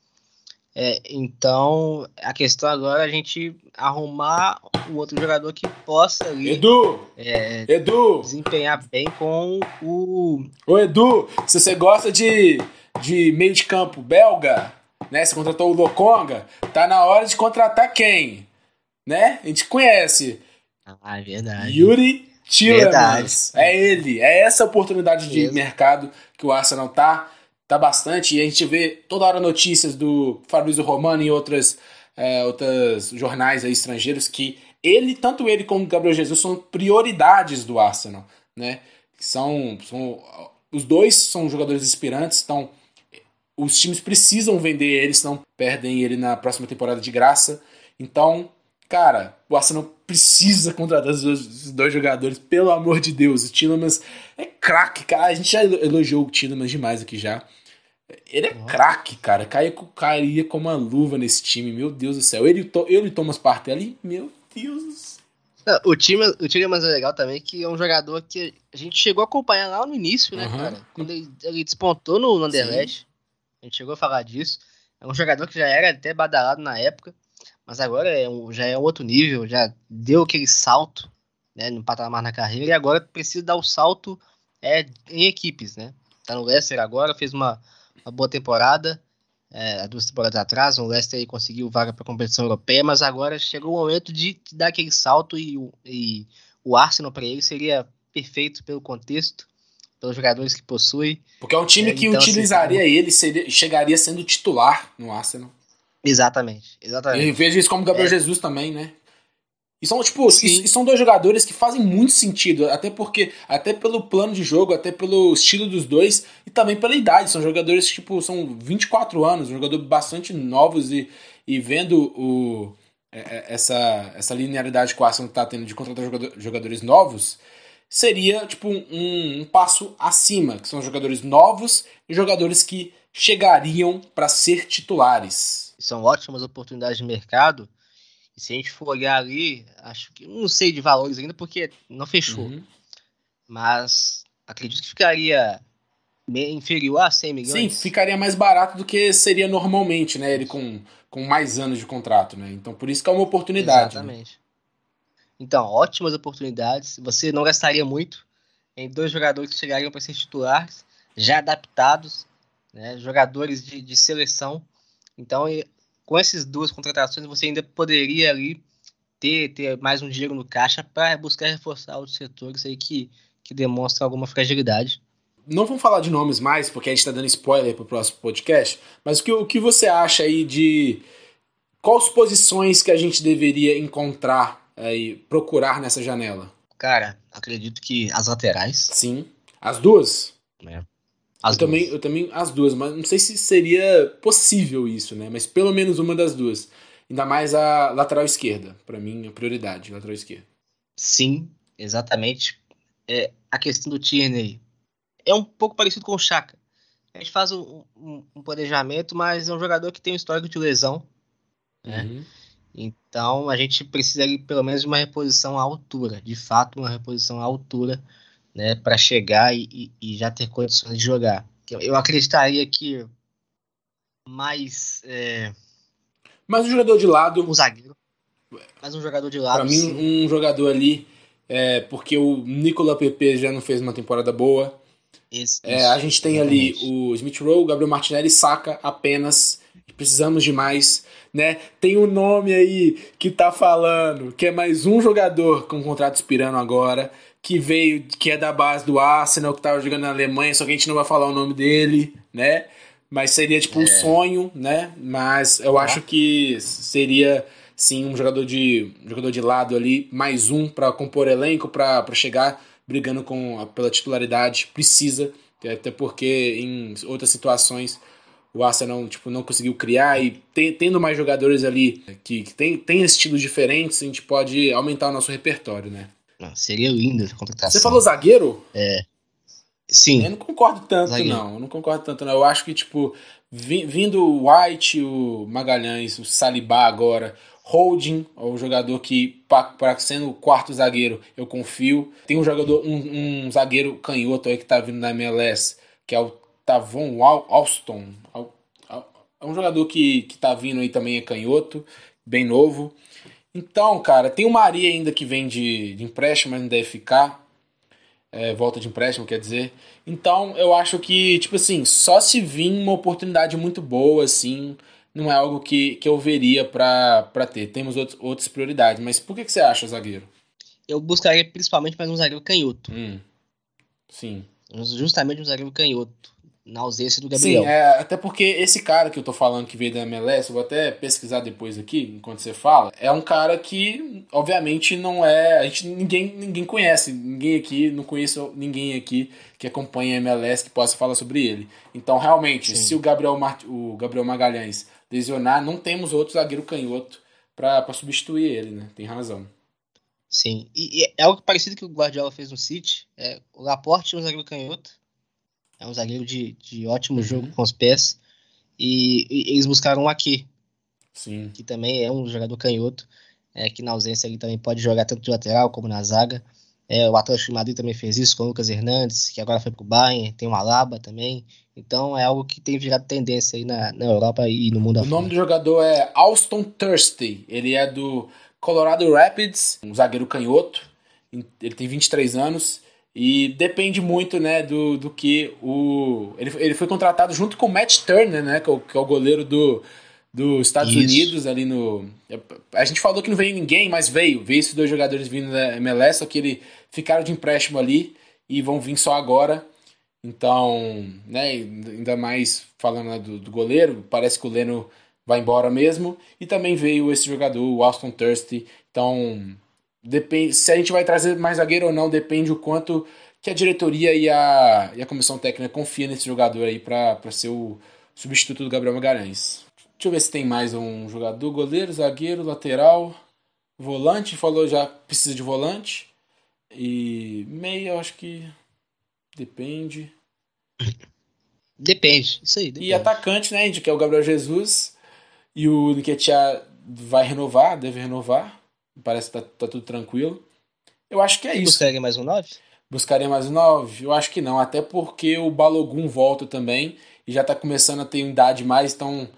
É, então a questão agora é a gente arrumar o outro jogador que possa ali, Edu! É, Edu! desempenhar bem com o. Ô Edu, se você gosta de, de meio de campo belga, né? Você contratou o Lokonga, tá na hora de contratar quem? Né? A gente conhece ah, é verdade. Yuri Tillemans. É ele. É essa oportunidade de mercado que o Arsenal tá, tá bastante. E a gente vê toda hora notícias do Fabrício Romano e outras, é, outras jornais aí, estrangeiros que ele, tanto ele como o Gabriel Jesus, são prioridades do Arsenal. Né? São, são, os dois são jogadores inspirantes, então os times precisam vender ele, senão perdem ele na próxima temporada de graça. Então, Cara, o Arsenal precisa contratar esses dois, jogadores, pelo amor de Deus. O Tillemans é craque, cara. A gente já elogiou o Tillemans demais aqui já. Ele é craque, cara. Caia, cairia como uma luva nesse time, meu Deus do céu. Ele, ele e Thomas Partey meu Deus. O time, o Tillemans é legal também, que é um jogador que a gente chegou a acompanhar lá no início, né, uhum. cara? Quando ele, ele, despontou no Anderlecht. A gente chegou a falar disso. É um jogador que já era até badalado na época mas agora é um, já é outro nível, já deu aquele salto né, no patamar na carreira e agora precisa dar o salto é, em equipes, né? Tá no Leicester agora, fez uma, uma boa temporada, é, duas temporadas atrás, o Leicester conseguiu vaga para a competição europeia, mas agora chegou o momento de, de dar aquele salto e, e o Arsenal para ele seria perfeito pelo contexto, pelos jogadores que possui. Porque é um time É, que então, assim, utilizaria ele, seria, chegaria sendo titular no Arsenal. Exatamente, exatamente. Eu vejo isso como Gabriel É. Jesus também, né? E são, tipo, e, e são dois jogadores que fazem muito sentido, até porque, até pelo plano de jogo, até pelo estilo dos dois, e também pela idade. São jogadores que, tipo, são 24 anos, jogadores bastante novos e, e vendo o, é, é, essa, essa linearidade que o Arsenal tá tendo de contratar jogador- jogadores novos, seria, tipo, um, um passo acima, que são jogadores novos e jogadores que chegariam para ser titulares. São ótimas oportunidades de mercado. Se a gente for olhar ali, acho que não sei de valores ainda porque não fechou. Uhum. Mas acredito que ficaria inferior a 100 milhões. Sim, ficaria mais barato do que seria normalmente, né? Ele com, com mais anos de contrato, né? Então por isso que é uma oportunidade. né? Exatamente. Então, ótimas oportunidades. Você não gastaria muito em dois jogadores que chegariam para ser titulares, já adaptados, né? jogadores de, de seleção. Então, com essas duas contratações, você ainda poderia ali ter, ter mais um dinheiro no caixa para buscar reforçar outros setores aí que, que demonstram alguma fragilidade. Não vamos falar de nomes mais, porque a gente tá dando spoiler pro próximo podcast. Mas o que, o que você acha aí de quais posições que a gente deveria encontrar aí, procurar nessa janela? Cara, acredito que as laterais. Sim. As duas? Né? As eu, também, eu também as duas, mas não sei se seria possível isso, né? Mas pelo menos uma das duas. Ainda mais a lateral esquerda. Pra mim, a prioridade, lateral esquerda. Sim, exatamente. É, a questão do Tierney é um pouco parecido com o Chaka. A gente faz um, um- um planejamento, mas é um jogador que tem um histórico de lesão. É. Uhum. Então a gente precisa ali, pelo menos de uma reposição à altura, de fato uma reposição à altura, né, para chegar e, e- já ter condições de jogar. Eu, eu acreditaria que mais é, Mas o jogador de lado, um zagueiro, mais um jogador de lado. Pra sim. mim, um jogador ali, é, porque o Nicola Pepe já não fez uma temporada boa. Esse- É, isso, a gente tem ali exatamente. o Smith Rowe, o Gabriel Martinelli, saca apenas. Precisamos de mais, né? Tem um nome aí que tá falando que é mais um jogador com contrato expirando agora, que veio, que é da base do Arsenal, que tava jogando na Alemanha, só que a gente não vai falar o nome dele, né? Mas seria tipo um sonho, né? Mas eu acho que seria sim um jogador de um jogador de lado ali, mais um pra compor elenco, pra chegar brigando com pela titularidade, precisa, até porque em outras situações o Arsenal tipo, não conseguiu criar e te- tendo mais jogadores ali que, que tem, tem estilos diferentes, a gente pode aumentar o nosso repertório, né? Não, seria linda essa contratação. Você falou zagueiro? Sim. Eu não concordo tanto, Zagueiro. não. Eu não concordo tanto, não. Eu acho que, tipo, vi- vindo o White, o Magalhães, o Salibá agora, Holding, o jogador que, para sendo o quarto zagueiro, eu confio. Tem um jogador, um, um zagueiro canhoto aí que tá vindo da MLS, que é o Tavon Al- Alston. Al- Al- É um jogador que, que tá vindo aí também, é canhoto, bem novo. Então, cara, tem o Maria ainda que vem de, de empréstimo, mas não deve ficar. É, volta de empréstimo, quer dizer. Então, eu acho que, tipo assim, só se vir uma oportunidade muito boa, assim, não é algo que, que eu veria pra, pra ter. Temos outros, outras prioridades. Mas por que, que você acha, zagueiro? Eu buscaria principalmente mais um zagueiro canhoto. Hum, sim. Justamente um zagueiro canhoto. Na ausência do Sim, Gabriel. é, até porque esse cara que eu tô falando que veio da MLS, eu vou até pesquisar depois aqui, enquanto você fala, é um cara que, obviamente, não é. A gente ninguém, ninguém conhece, ninguém aqui, não conheço ninguém aqui que acompanha a MLS que possa falar sobre ele. Então, realmente, Sim. se o Gabriel, Mart, o Gabriel Magalhães lesionar, não temos outro zagueiro canhoto pra pra substituir ele, né? Tem razão. Sim. E, e é algo parecido que o Guardiola fez no City. É, o Laporte é um zagueiro canhoto. É um zagueiro de, de ótimo jogo com os pés. E, e eles buscaram um aqui, Sim. que também é um jogador canhoto. É, que na ausência ele também pode jogar tanto de lateral como na zaga. É, o Atlético de Madrid também fez isso com o Lucas Hernandes, que agora foi pro Bayern. Tem o Alaba também. Então é algo que tem virado tendência aí na, na Europa e no mundo O afora. nome do jogador é Alston Thursday. Ele é do Colorado Rapids, um zagueiro canhoto. Ele tem 23 anos e depende muito, né, do, do que o ele, ele foi contratado junto com o Matt Turner, né, que é o, que é o goleiro do dos Estados Isso. Unidos ali no a gente falou que não veio ninguém, mas veio, veio esses dois jogadores vindo da MLS, só que eles ficaram de empréstimo ali e vão vir só agora. Então, né, ainda mais falando né, do, do, goleiro, parece que o Leno vai embora mesmo. E também veio esse jogador, o Austin Thirsty. Então, depende, se a gente vai trazer mais zagueiro ou não, depende o quanto que a diretoria e a, e a comissão técnica confia nesse jogador aí para ser o substituto do Gabriel Magalhães. Deixa eu ver se tem mais um jogador. Goleiro, zagueiro, lateral, volante. Falou já precisa de volante. E meia, eu acho que depende. Depende, isso aí. Depende. E atacante, né? A gente quer o Gabriel Jesus. E o Nketiah vai renovar, deve renovar. Parece que tá, tá tudo tranquilo. Eu acho que é Você isso. Buscaria mais um 9? Buscaria mais um 9? Eu acho que não. Até porque o Balogun volta também. E já tá começando a ter idade mais, então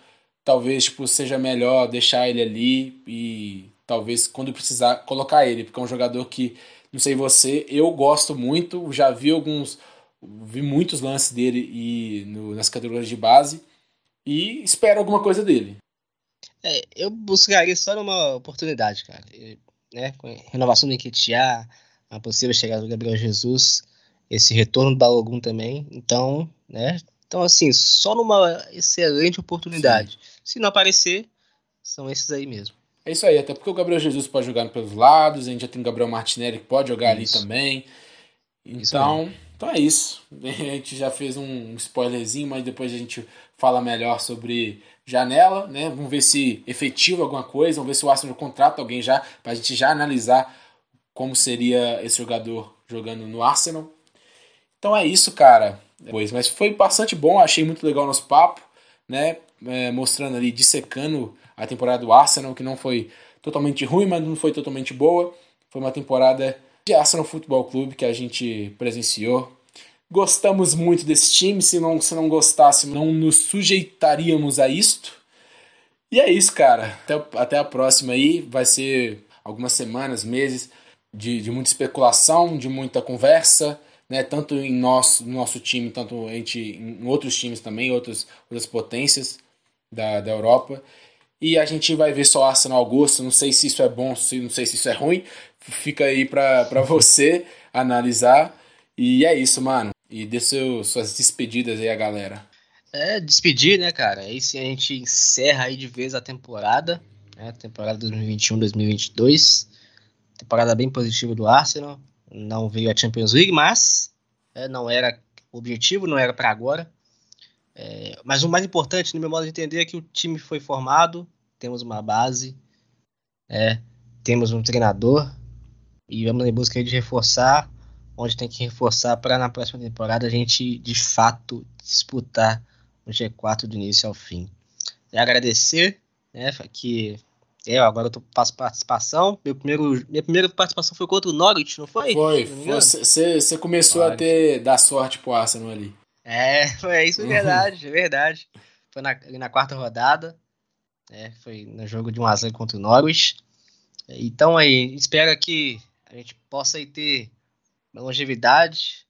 talvez tipo, seja melhor deixar ele ali e talvez quando precisar colocar ele, porque é um jogador que, não sei você, eu gosto muito, já vi alguns, vi muitos lances dele e no, nas categorias de base e espero alguma coisa dele. É, eu buscaria só uma oportunidade, cara. né, com renovação do Enquetear, a possível chegada do Gabriel Jesus, esse retorno do Balogun também. Então, né, então, assim, só numa excelente oportunidade. Sim. Se não aparecer, são esses aí mesmo. É isso aí, até porque o Gabriel Jesus pode jogar pelos lados, a gente já tem o Gabriel Martinelli que pode jogar isso. ali também. Então, então é isso. A gente já fez um spoilerzinho, mas depois a gente fala melhor sobre janela, né? Vamos ver se efetiva alguma coisa, vamos ver se o Arsenal contrata alguém já, para a gente já analisar como seria esse jogador jogando no Arsenal. Então é isso, cara. Pois, mas foi bastante bom, achei muito legal o nosso papo, né? É, mostrando ali, dissecando a temporada do Arsenal, que não foi totalmente ruim, mas não foi totalmente boa. Foi uma temporada de Arsenal Futebol Clube que a gente presenciou. Gostamos muito desse time, se não, se não gostássemos, não nos sujeitaríamos a isto. E é isso, cara. Até, até a próxima aí. Vai ser algumas semanas, meses de, de muita especulação, de muita conversa né, tanto em nosso, no nosso time, tanto gente, em outros times também, outras, outras potências da, da Europa. E a gente vai ver só Arsenal Augusto, não sei se isso é bom, não sei se isso é ruim, fica aí para você analisar. E é isso, mano. E dê seu, suas despedidas aí a galera. É, despedir, né, cara? Aí sim a gente encerra aí de vez a temporada, né? Temporada 2021-2022. Temporada bem positiva do Arsenal não veio a Champions League, mas é, não era objetivo, não era para agora. É, mas o mais importante, no meu modo de entender, é que o time foi formado, temos uma base, é, temos um treinador e vamos em busca de reforçar onde tem que reforçar para na próxima temporada a gente de fato disputar o G4 do início ao fim. E agradecer né, que é, agora eu faço participação. Meu primeiro, minha primeira participação foi contra o Norwich, não foi? Foi. Você começou a ter dar sorte pro Arsenal ali. É, foi isso, é verdade, é verdade. Foi na, na quarta rodada. É, foi no jogo de 1x0 contra o Norwich. Então aí, espero que a gente possa aí ter longevidade.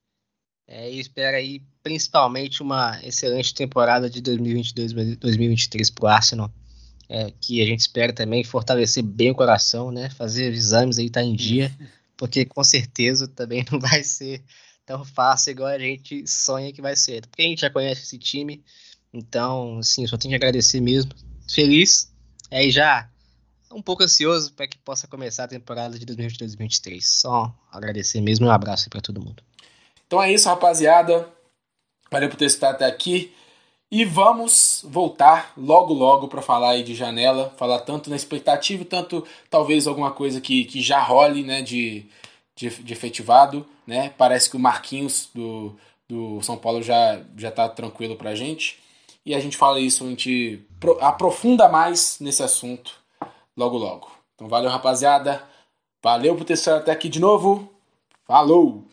É, e espero aí principalmente uma excelente temporada de 2022-2023 pro Arsenal é, que a gente espera também fortalecer bem o coração, né? Fazer exames aí tá em dia, porque com certeza também não vai ser tão fácil igual a gente sonha que vai ser. Porque a gente já conhece esse time, então, assim, só tenho que agradecer mesmo. Feliz, é, já um pouco ansioso para que possa começar a temporada de 2022-2023. Só agradecer mesmo e um abraço para todo mundo. Então é isso, rapaziada. Valeu por ter estado até aqui. E vamos voltar logo logo para falar aí de janela, falar tanto na expectativa, tanto talvez alguma coisa que, que já role né, de, de, de efetivado. Né? Parece que o Marquinhos do, do São Paulo já, já tá tranquilo pra gente. E a gente fala isso, a gente aprofunda mais nesse assunto logo logo. Então valeu, rapaziada. Valeu por ter até aqui de novo. Falou!